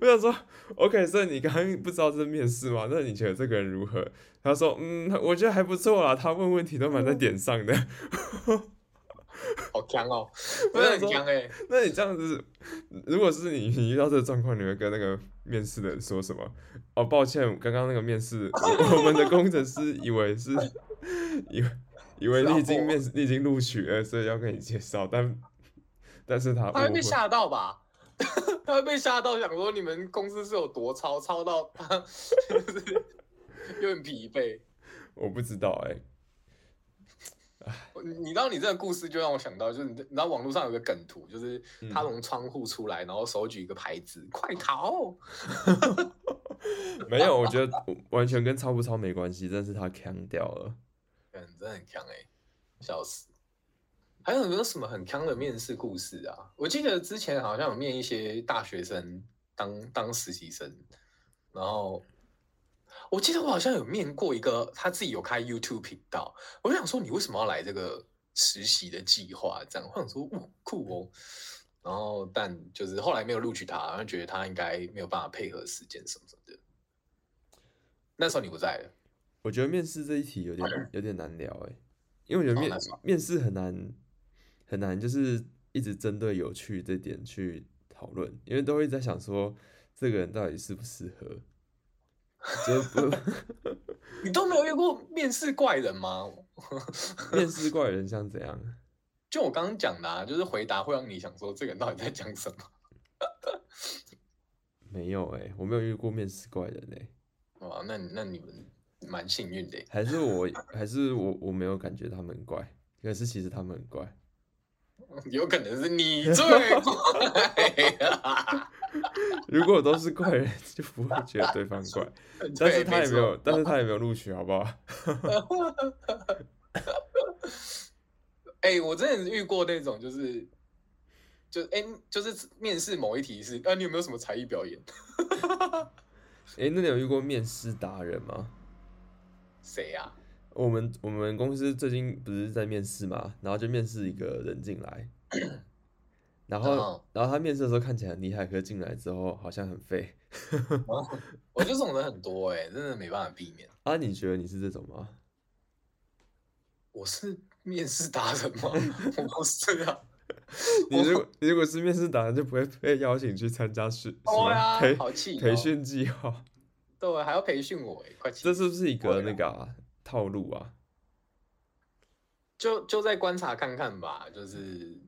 我想说，OK，所以你刚刚不知道这是面试吗？那你觉得这个人如何？他说，嗯，我觉得还不错啦。他问问题都蛮在点上的。好强哦！我很强哎。那你这样子，如果是你，你遇到这个状况，你会跟那个面试的人说什么？哦，抱歉，刚刚那个面试，我们的工程师以为是，以为。以为你已经面试，你已经录取了，所以要跟你介绍，但但是他他会被吓到吧？他会被吓到，想说你们公司是有多超，超到他就是有点疲惫。我不知道哎、欸，你知道你这个故事就让我想到，就是你知道网络上有个梗图，就是他从窗户出来，然后手举一个牌子，嗯、快逃！没有，我觉得 完全跟超不超没关系，但是他锵掉了。很强哎、笑死！还有没有什么很强的面试故事啊？我记得之前好像有面一些大学生当当实习生，然后我记得我好像有面过一个，他自己有开 YouTube 频道。我就想说，你为什么要来这个实习的计划？这样我想说，哇，酷哦！然后但就是后来没有录取他，然后觉得他应该没有办法配合时间什么什么的。那时候你不在了。我觉得面试这一题有点有点难聊哎，因为我觉得面面试很难很难，就是一直针对有趣这点去讨论，因为都会在想说这个人到底适不适合。就不，你都没有遇过面试怪人吗？面试怪人像怎样？就我刚刚讲的啊，就是回答会让你想说这个人到底在讲什么。没有哎，我没有遇过面试怪人哎。哦，那那你们。蛮幸运的，还是我，还是我，我没有感觉他们很怪，可是其实他们很怪，有可能是你最怪 如果都是怪人，就不会觉得对方怪。但是他也没有，但是他也没有录取，好不好？哎、欸，我真的遇过那种，就是，就哎、欸，就是面试某一题是，啊，你有没有什么才艺表演？哎、欸，那你有遇过面试达人吗？谁呀？我们我们公司最近不是在面试嘛，然后就面试一个人进来，然后然后他面试的时候看起来很厉害，可是进来之后好像很废。我觉得这种人很多哎，真的没办法避免。啊，你觉得你是这种吗？我是面试达人吗？我不是啊。你如果你如果是面试达人，就不会被邀请去参加训培培训计划。对，还要培训我哎，快！这是不是一个那个、啊、套路啊？就就再观察看看吧。就是，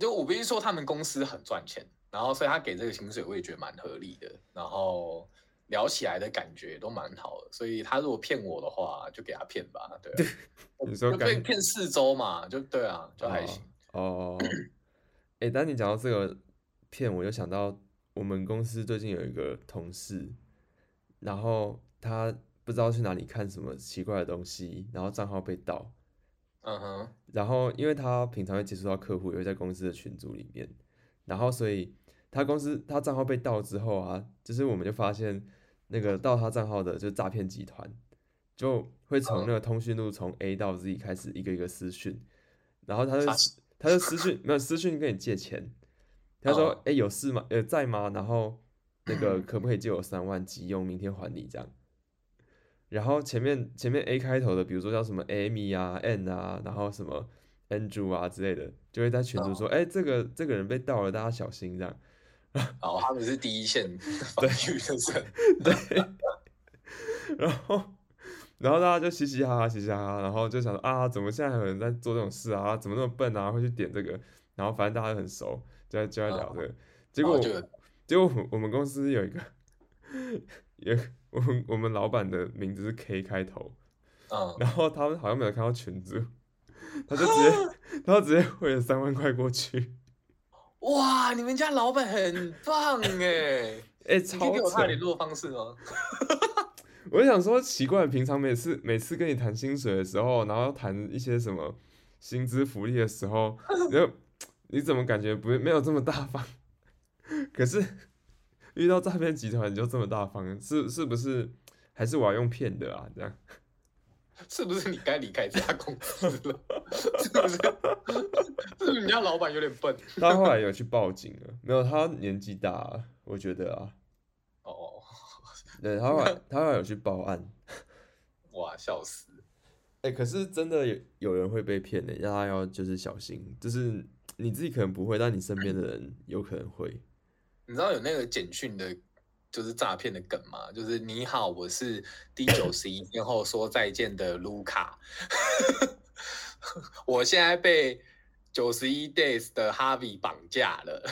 就我不是说他们公司很赚钱，然后所以他给这个薪水我也觉得蛮合理的。然后聊起来的感觉都蛮好的，所以他如果骗我的话，就给他骗吧。对、啊，你说被骗四周嘛？就对啊，就还行。哦。哎、欸，当你讲到这个骗，我就想到我们公司最近有一个同事。然后他不知道去哪里看什么奇怪的东西，然后账号被盗。嗯哼。然后因为他平常会接触到客户，也会在公司的群组里面，然后所以他公司他账号被盗之后啊，就是我们就发现那个盗他账号的就是诈骗集团，就会从那个通讯录从 A 到 Z 开始一个一个私讯，然后他就他就私讯没有私讯跟你借钱，他说哎有事吗？呃在吗？然后。那个可不可以借我三万急用，明天还你这样。然后前面前面 A 开头的，比如说叫什么 Amy 啊、N 啊，然后什么 Andrew 啊之类的，就会在群组说，哎、oh.，这个这个人被盗了，大家小心这样。哦、oh,，他们是第一线防御的人。对。然后然后大家就嘻嘻哈哈，嘻嘻哈哈，然后就想说啊，怎么现在有人在做这种事啊？怎么那么笨啊？会去点这个？然后反正大家都很熟，就在就在聊这个。Oh. 结果。Oh, 结果我们公司有一个，有我们我们老板的名字是 K 开头，嗯，然后他们好像没有看到群组，他就直接 他就直接汇了三万块过去。哇，你们家老板很棒哎！哎，超给我他联络方式吗？我就想说奇怪，平常每次每次跟你谈薪水的时候，然后谈一些什么薪资福利的时候，你就你怎么感觉不没有这么大方？可是 遇到诈骗集团你就这么大方，是是不是？还是我要用骗的啊？这样？是不是你该离开这家公司了？是不是？是不是你家老板有点笨？他后来有去报警了，没有？他年纪大了，我觉得啊。哦，对，他后来他后来有去报案。哇，笑死！哎、欸，可是真的有有人会被骗的，大家要就是小心，就是你自己可能不会，但你身边的人有可能会。你知道有那个简讯的，就是诈骗的梗吗？就是你好，我是第九十一天后说再见的卢卡，我现在被九十一 days 的 Harvey 绑架了，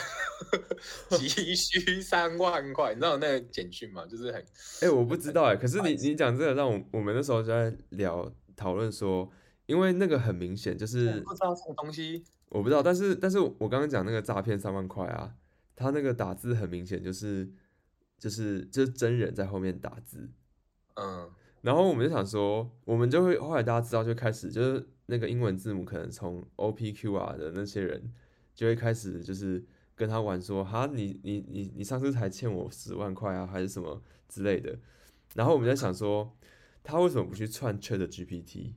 急需三万块。你知道有那个简讯吗？就是很……哎、欸，我不知道哎、欸。可是你你讲这个，让我我们那时候就在聊讨论说，因为那个很明显就是我不知道什么东西，我不知道。但是但是我刚刚讲那个诈骗三万块啊。他那个打字很明显就是，就是就是真人在后面打字，嗯，然后我们就想说，我们就会后来大家知道就开始就是那个英文字母可能从 O P Q R 的那些人就会开始就是跟他玩说，哈，你你你你上次才欠我十万块啊，还是什么之类的，然后我们在想说，他为什么不去串 Chat GPT？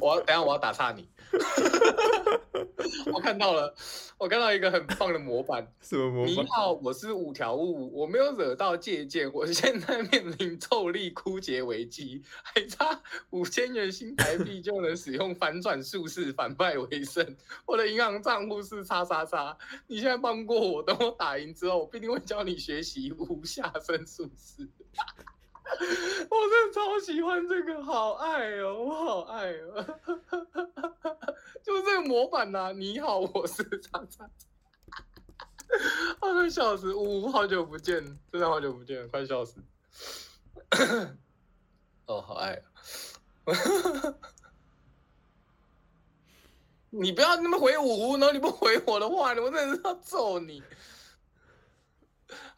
我等下我要打岔你。我看到了，我看到一个很棒的模板。什么模板？你好，我是五条悟，我没有惹到借鉴，我现在面临臭力枯竭危机，还差五千元新台币就能使用反转术式反败为胜。我的银行账户是叉叉叉，你现在帮过我，等我打赢之后，我必定会教你学习无下身术式。我真的超喜欢这个，好爱哦，我好爱哦，就是这个模板呐、你好，我是叉叉叉，快笑死！呜，好久不见，真的好久不见，快笑死！哦，好爱、你不要那么回呜，然后你不回我的话，我真的是要揍你。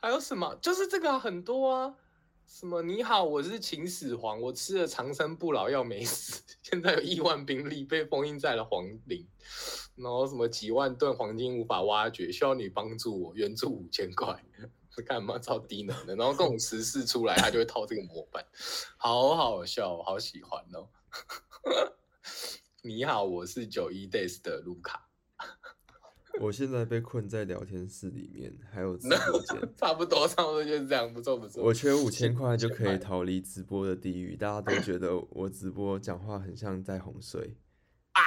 还有什么？就是这个很多啊。什么？你好，我是秦始皇，我吃了长生不老药没死，现在有亿万兵力被封印在了皇陵，然后什么几万吨黄金无法挖掘，需要你帮助我，援助五千块，是干嘛？超低能的，然后各种时事出来，他就会套这个模板，好好笑，好喜欢哦。你好，我是九一 days 的卢卡。我现在被困在聊天室里面，还有直播间，差不多，差不多就是这样，不错不错。我缺五千块就可以逃离直播的地狱，大家都觉得我直播讲话很像在哄睡 啊，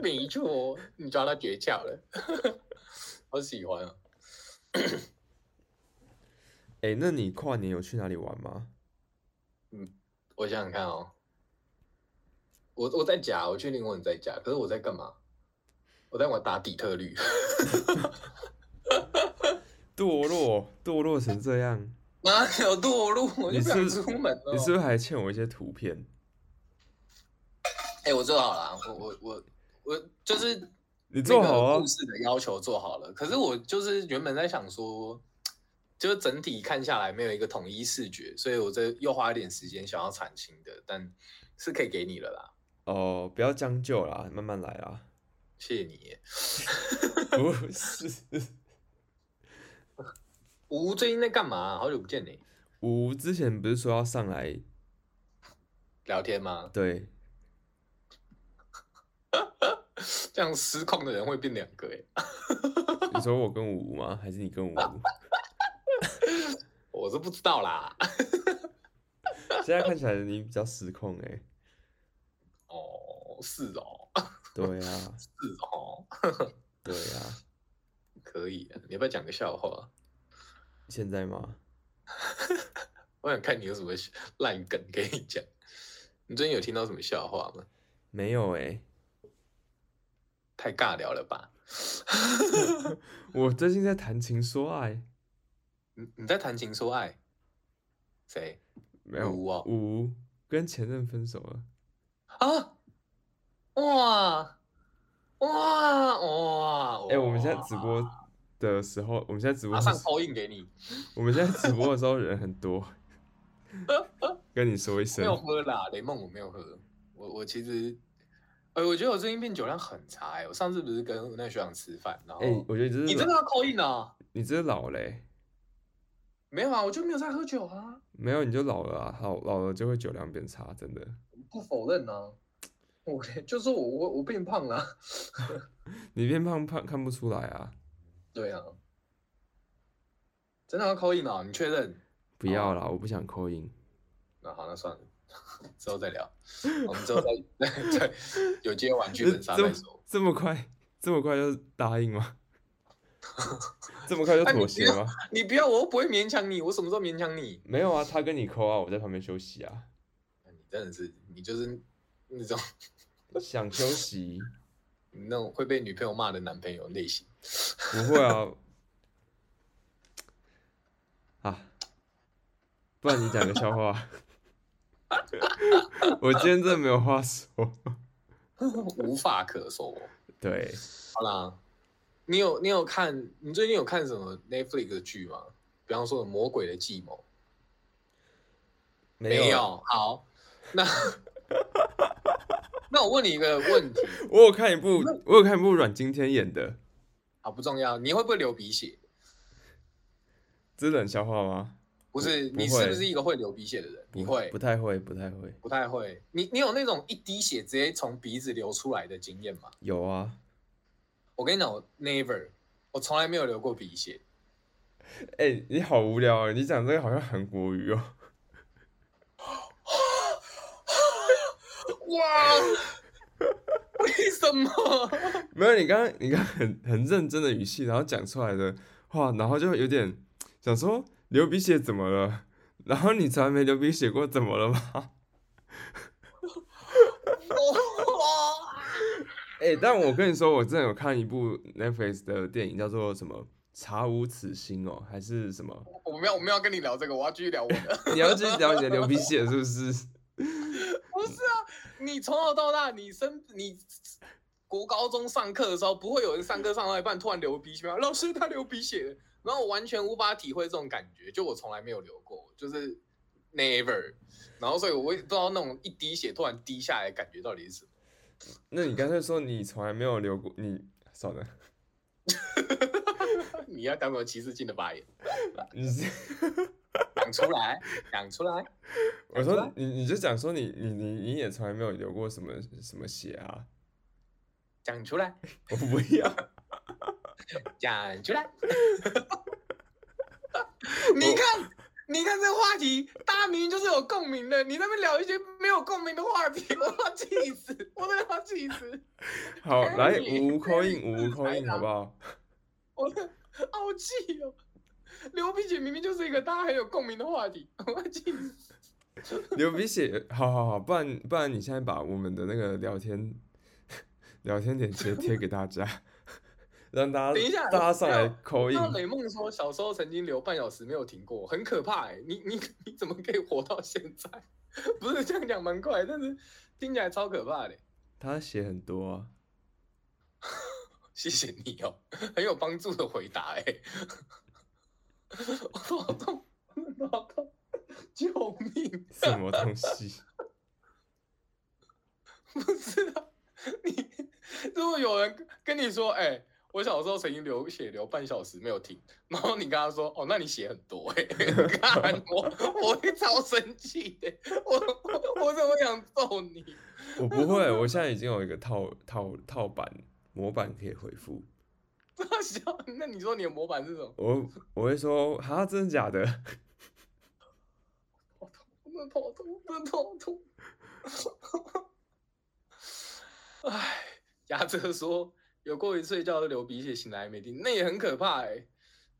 没错，你抓到诀窍了，好喜欢啊！哎、欸，那你跨年有去哪里玩吗？嗯，我想想看哦，我我在家，我确定我在家，可是我在干嘛？我在玩打底特律，堕落堕落成这样，哪有堕落？我就不想出门了。你是不是还欠我一些图片？哎、欸，我做好了，我我我我就是你做好啊，故事的要求做好了。可是我就是原本在想说，就是整体看下来没有一个统一视觉，所以我这又花一点时间想要产新的，但是可以给你了啦。哦，不要将就啦，慢慢来啊。谢谢你，不是，吴最近在干嘛？好久不见你。吴之前不是说要上来聊天吗？对，这样失控的人会变两个哎。你说我跟吴吗？还是你跟吴？我是不知道啦。现在看起来你比较失控哎。哦，是哦。对啊，是哦，对啊，可以啊，你要不要讲个笑话？现在吗？我想看你有什么烂梗给你讲。你最近有听到什么笑话吗？没有哎、欸，太尬聊了吧？我最近在谈情说爱。你你在谈情说爱？谁？没有吴啊，吴跟前任分手了啊。哇哇哇！哎、欸，我们现在直播的时候，我们现在直播马上 call in 给你。我们现在直播的时候人很多，跟你说一声。没有喝啦，雷梦我没有喝。我我其实，哎、欸，我觉得我最近变酒量很差哎、欸。我上次不是跟那个学长吃饭，然后，我觉得你真的要 call in 啊？你这是老嘞、欸。没有啊，我就没有在喝酒啊。没有，你就老了啊，老老了就会酒量变差，真的。不否认啊，我 就是我我我变胖了。你变胖胖看不出来啊。对啊。真的要 call in 啊？你确认？不要啦，我不想 call in。那好，那算了，之后再聊。我们之后再再再有接玩剧本杀再说。这么快，这么快就答应吗？这么快就妥协吗？啊你？你不要，我又不会勉强你。我什么时候勉强你？没有啊，他跟你 call 啊，我在旁边休息啊。你真的是，你就是那种 想休息，那种会被女朋友骂的男朋友类型。不会啊。啊，不然你讲个笑话。我今天真的没有话说，无话可说。对，好啦，你有你有看，你最近有看什么 Netflix 的剧吗？比方说《魔鬼的计谋》没。没有。好，那 那我问你一个问题，我有看一部，我有看一部阮经天演的。好，不重要。你会不会流鼻血？这是冷笑话吗？不是，你是不是一个会流鼻血的人？你会？不太会，不太会，不太会。你你有那种一滴血直接从鼻子流出来的经验吗？有啊。我跟你讲，我 never，我从来没有流过鼻血。哎、欸，你好无聊啊！你讲这个好像韩国语哦。哇！为什么？没有，你刚刚你刚刚很很认真的语气，然后讲出来的话，然后就有点。想说流鼻血怎么了？然后你从来没流鼻血过，怎么了吗？哎、欸，但我跟你说，我之前有看一部 Netflix 的电影，叫做什么《查无此心》哦，还是什么？我们要我们要跟你聊这个，我要继续聊我的。你要继续聊你的流鼻血是不是？不是啊，你从小到大，你生你国高中上课的时候，不会有人上课上到一半突然流鼻血吗？老师，他流鼻血。然后我完全无法体会这种感觉，就我从来没有流过，就是 never。然后所以我也不知道那种一滴血突然滴下来的感觉到底是什么。那你干脆说你从来没有流过，你算了。你要当什么歧视性的发言？你是 讲出来，讲出来。我说你你就讲说你你你你也从来没有流过什么什么血啊？讲出来。我不要。讲出来，你看，你看这个话题，大家明明就是有共鸣的，你那边聊一些没有共鸣的话题，我要气死，我都要气死。好，来五五 call in，五五 call in，好不好？我 好气哦！流鼻血明明就是一个大家很有共鸣的话题，我要气死。流鼻血，好好好，不然不然你现在把我们的那个聊天 聊天点直接贴给大家。让大家等一下，大家上来口音。雷梦说小时候曾经流半小时没有停过，很可怕哎、欸！你你你怎么可以活到现在？不是这样讲蛮快，但是听起来超可怕的、欸。他血很多啊，谢谢你哦、喔，很有帮助的回答哎、欸。我好痛，好痛，救命！什么东西？不知道，你如果有人跟你说哎。欸我小时候曾经流血流半小时没有停，然后你跟他说：“哦，那你血很多哎、欸！” 看我，我会超生气的，我我我怎么想揍你？我不会，我现在已经有一个套套套版模板可以回复。那你说你的模板是什么？我我会说：“哈，真的假的？” 好痛，真的好痛，真的好痛。哎，牙哲说。有过一睡觉就流鼻血，醒来没停，那也很可怕哎、欸。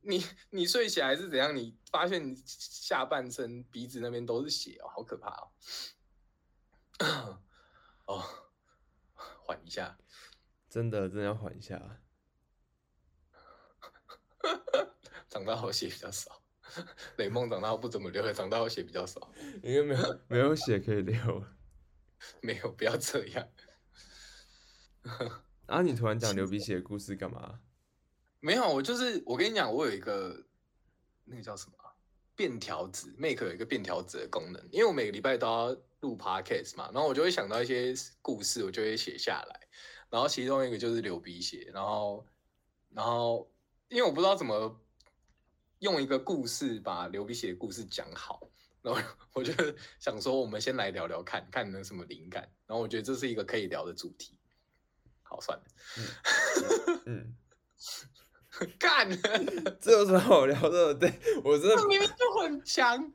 你你睡起来是怎样？你发现你下半身鼻子那边都是血哦，好可怕哦。哦，缓一下，真的真的要缓一下。长大后血比较少，雷梦长大后不怎么流，长大后血比较少，因为没有没有血可以流。没有，不要这样。啊！你突然讲 流鼻血的故事干嘛？没有，我就是我跟你讲，我有一个那个叫什么便条纸，Make 有一个便条纸的功能。因为我每个礼拜都要录 Podcast 嘛，然后我就会想到一些故事，我就会写下来。然后其中一个就是流鼻血，然后然后因为我不知道怎么用一个故事把流鼻血的故事讲好。然后我就想说，我们先来聊聊看看能什么灵感。然后我觉得这是一个可以聊的主题。好，算了。嗯。干、嗯，这有什么好聊的？对，我真的明明就很强。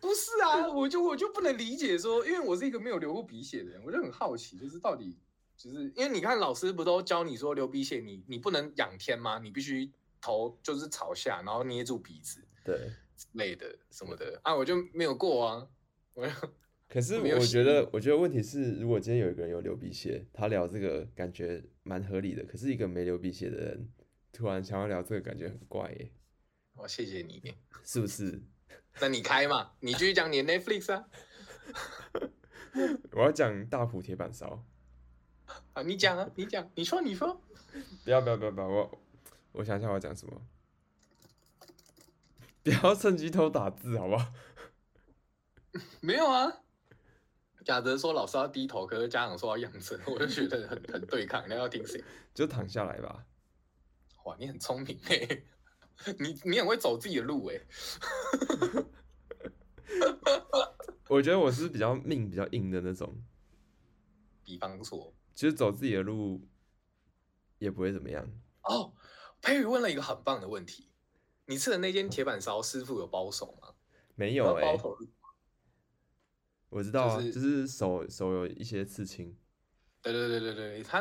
不是啊，我就我就不能理解说，因为我是一个没有流过鼻血的人，我就很好奇，就是到底就是因为你看老师不都教你说流鼻血你，你你不能仰天吗？你必须头就是朝下，然后捏住鼻子。对。类的什么的啊，我就没有过啊。我 可是我觉得，我觉得问题是，如果今天有一个人有流鼻血，他聊这个感觉蛮合理的。可是一个没流鼻血的人突然想要聊这个，感觉很怪耶。我谢谢你，是不是？那你开嘛，你继续讲你的 Netflix 啊。我要讲大埔铁板烧 啊，你讲啊，你讲，你说，你说。不要不要不要不要，我我想想我要讲什么。不要趁机偷打字，好不好？没有啊。贾德说老师要低头，可是家长说要仰着，我就觉得很很对抗。你要听谁？就躺下来吧。哇，你很聪明哎，你你很会走自己的路哎。我觉得我是比较命比较硬的那种。比方说，其实走自己的路也不会怎么样。哦，佩宇问了一个很棒的问题。你吃的那间铁板烧师傅有包手吗？没有哎、欸，我知道啊，就是、就是、手手有一些刺青。对对对对对，他，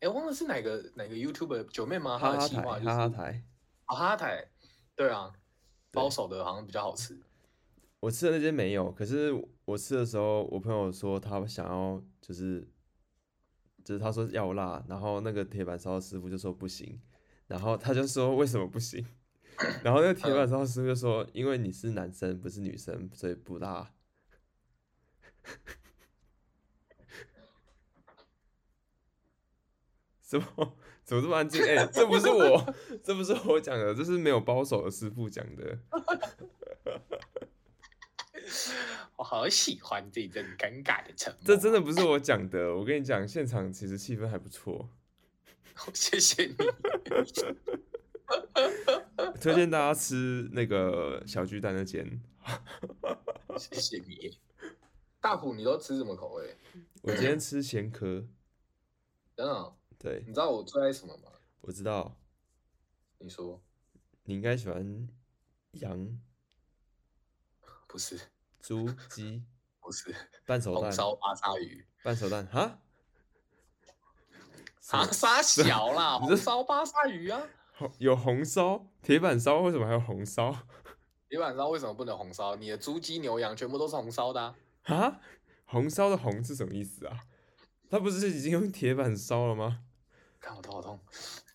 哎，我忘了是哪个哪个 YouTuber 九妹吗？哈哈台，哈哈台，哈哈台，对啊，包手的好像比较好吃。我吃的那间没有，可是我吃的时候，我朋友说他想要，就是就是他说要辣，然后那个铁板烧师傅就说不行，然后他就说为什么不行？然后那个铁板烧师傅就说：“因为你是男生，不是女生，所以不辣。”怎么？怎么这么安静？哎、这不是我，这不是我讲的，这是没有包手的师傅讲的。我好喜欢这阵尴尬的沉默。这真的不是我讲的，我跟你讲，现场其实气氛还不错。谢谢你。推荐大家吃那个小巨蛋那间。谢谢你。大虎，你都吃什么口味？我今天吃咸科。真的？对。你知道我最爱什么吗？我知道。你说。你应该喜欢羊。不是。猪鸡。不是。半熟蛋。红烧巴沙鱼。半熟蛋？哈？哈沙 小啦，红烧巴沙鱼啊。有红烧铁板烧，为什么还有红烧？铁板烧为什么不能红烧？你的猪鸡牛羊全部都是红烧的啊？啊？红烧的红是什么意思啊？他不是已经用铁板烧了吗？看我头好痛，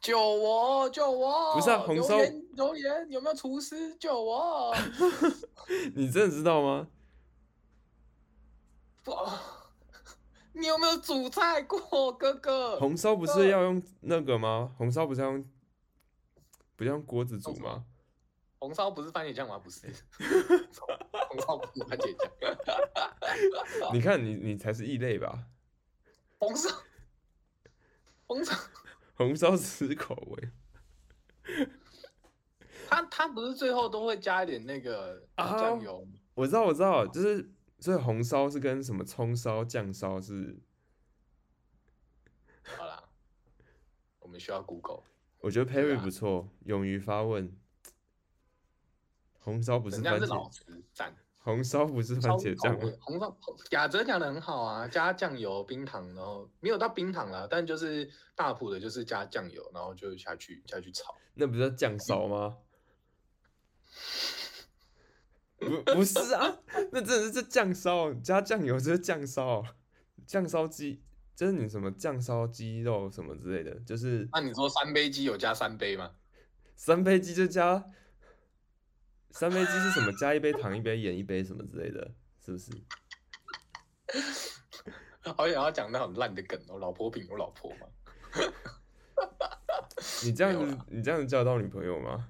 救我！救我！不是啊，红烧留言有没有厨师救我？你真的知道吗？不，你有没有煮菜过，哥哥？红烧不是要用那个吗？红烧不是要用？不是用锅子煮吗？红烧不是番茄酱吗？不是，红烧不是番茄酱。你看你，你才是异类吧？红烧，红烧，红烧吃口味。他他不是最后都会加一点那个酱油？啊，我知道，我知道，就是所以红烧是跟什么葱烧、酱烧是。好啦，我们需要 Google。我觉得 Perry 不错，啊，勇于发问。红烧不是番茄，红烧不是番茄酱。红烧亚哲讲的很好啊，加酱油、冰糖，然后没有到冰糖啦，但就是大埔的，就是加酱油，然后就下去下去炒。那不是叫酱烧吗？不 不是啊，那真的是这酱烧加酱油，这是酱烧，酱烧鸡。就是你什么酱烧鸡肉什么之类的，就是那你说三杯鸡有加三杯吗？三杯鸡就加三杯鸡是什么？加一杯糖，一杯盐，一杯什么之类的，是不是？好想要讲那很烂的梗哦，老婆饼有老婆吗？你这样子，你这样子交得到女朋友吗？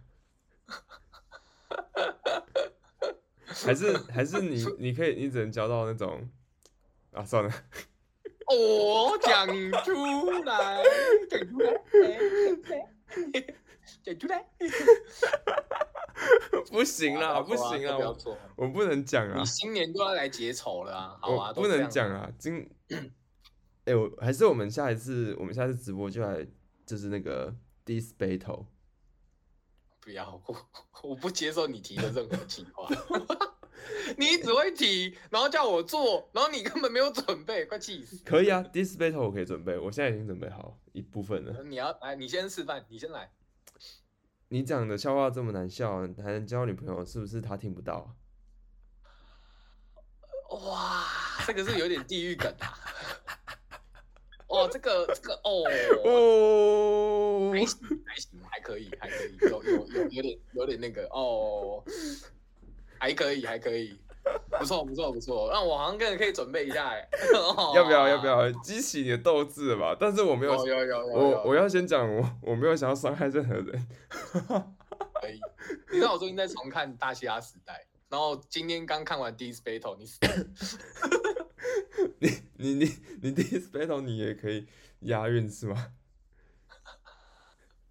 还是还是你你可以，你只能交到那种啊，算了。我讲出来，讲出来，讲出来，不行啦，不行啦，我不能讲啊！你新年都要来结仇了啊！好啊，不能讲啊！今，哎，我还是我们下一次，我们下次直播就来，就是那个 Diss Battle。不要，我 我不接受你提的任何计划。你只会提，然后叫我做，然后你根本没有准备，快气死！可以啊，Diss Battle 我可以准备，我现在已经准备好一部分了。你要来，你先示范，你先来。你讲的笑话这么难笑，还能交女朋友，是不是他听不到？哇，这个是有点地狱梗啊！哦，这个这个哦哦，还行还行，还可以还可以，有有有有点有点那个哦，还可以还可以。不错不错不错，那我好像更可以准备一下 哎，要不要要不要激起你的斗志吧？但是我没有，有有有我我要先讲，我我没有想要伤害任何人。可以，你知道我最近在重看《大西亚时代》，然后今天刚看完《Diss Battle》，你死 你你你你《第一次 Battle》你也可以押韵是吗？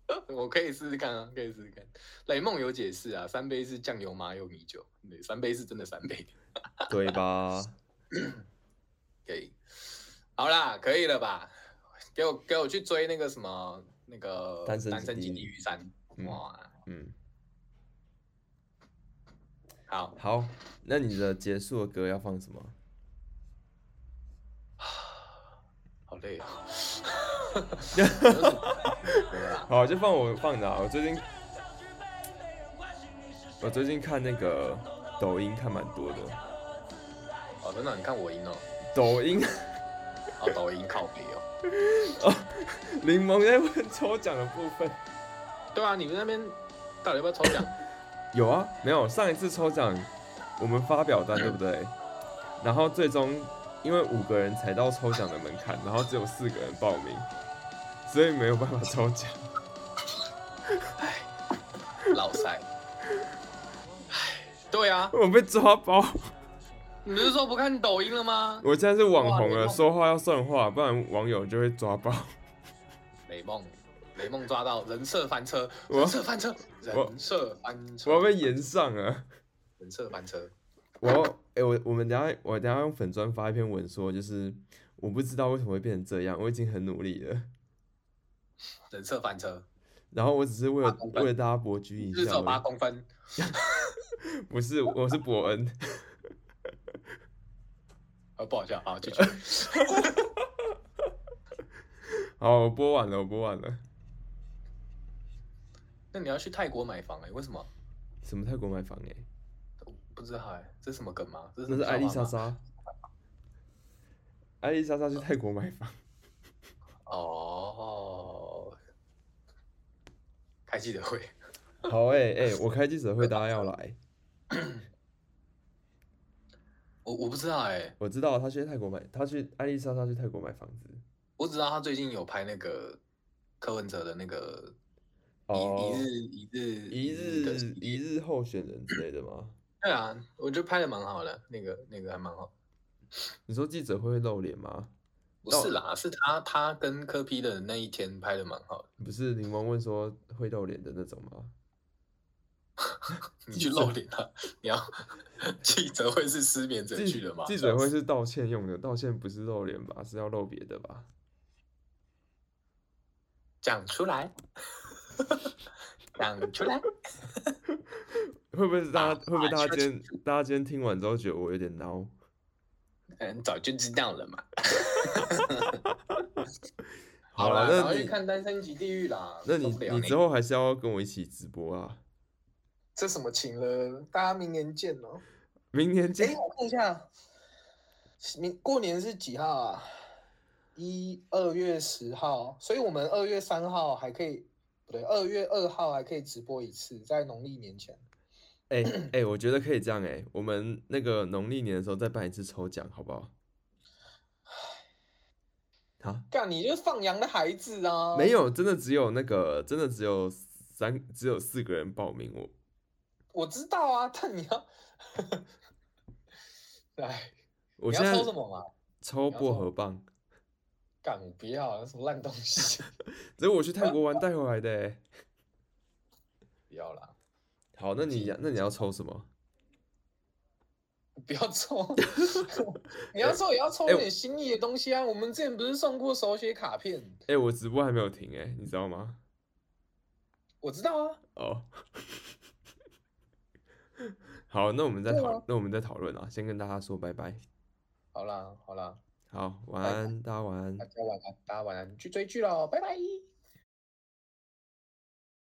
我可以试试看啊，可以试试看。雷梦有解释啊，三杯是酱油、麻油、米酒，对，三杯是真的三杯，对吧？可以，好啦，可以了吧？给我给我去追那个什么那个单身即地狱三，哇，嗯，好，好，那你的结束的歌要放什么？好累啊。好，就放我放着啊！我最近，我最近看那个抖音看蛮多的。哦，真的？你看我音哦？抖音？哦，抖音靠别哦。哦，柠檬在问抽奖的部分。对啊，你们那边到底要不要抽奖？有啊，没有。上一次抽奖，我们发表单对不对？然后最终因为五个人才到抽奖的门槛，然后只有四个人报名。所以没有办法抽奖。唉，老塞。唉，对啊，我被抓包。你不是说不看抖音了吗？我现在是网红了，说话要算话，不然网友就会抓包。雷梦，雷梦抓到人设翻车，人设翻车，人设翻车。我要被延上啊！人设翻车。我要，哎、欸，我我们等下，我等下用粉砖发一篇文说，就是我不知道为什么会变成这样，我已经很努力了。人设翻车，然后我只是为了为了大家博居一下，至少八公分，不是，我是伯恩，啊，不好笑啊，继续，好，我播完了，我播完了，那你要去泰国买房哎、欸？为什么？什么泰国买房哎、欸？不知道哎、欸，这是什么梗吗？这是艾丽莎莎，艾丽莎莎去泰国买房。哦，开记者会，好哎、欸、哎、欸，我开记者会，大家要来。我我不知道哎、欸，我知道他去泰国买，他去艾丽莎莎去泰国买房子。我只知道他最近有拍那个柯文哲的那个一日一日一日一日候选人之类的吗？对啊，我觉得拍的蛮好的，那个那个还蛮好。你说记者会会露脸吗？不是啦，是他他跟柯 P 的那一天拍的蛮好的。不是柠檬问说会露脸的那种吗？你去露脸啊？你要记者会是失眠者去的吗？记者会是道歉用的，道歉不是露脸吧？是要露别的吧？讲出来，讲出来，会不会是大家？会不会大家今天大家今天听完之后觉得我有点孬？嗯，早就知道了嘛。好了，那你看《单身级地狱》啦。那你你之后还是要跟我一起直播啊？这什么情了？大家明年见哦。明年见。哎、欸，我看一下，明过年是几号啊？一二月十号，所以我们二月三号还可以，不对，二月二号还可以直播一次，在农历年前。哎哎、欸欸，我觉得可以这样哎、欸，我们那个农历年的时候再办一次抽奖，好不好？好，干，你就是放羊的孩子啊！没有，真的只有那个，真的只有三，只有四个人报名我。我知道啊，但你要，哎，我现在抽什么嘛？抽薄荷棒。干，我不要，什么烂东西？这是我去泰国玩带回来的、欸。不要啦。好，那你那你要抽什么？不要抽，你要抽也要抽点心意的东西啊！欸、我们之前不是送过手写卡片？哎、欸，我直播还没有停哎、欸，你知道吗？我知道啊。哦。好，那我们再讨，那我们再讨论啊！先跟大家说拜拜。好啦，好啦，好，晚安，大家晚安，大家晚安，大家晚安，去追剧喽，拜拜。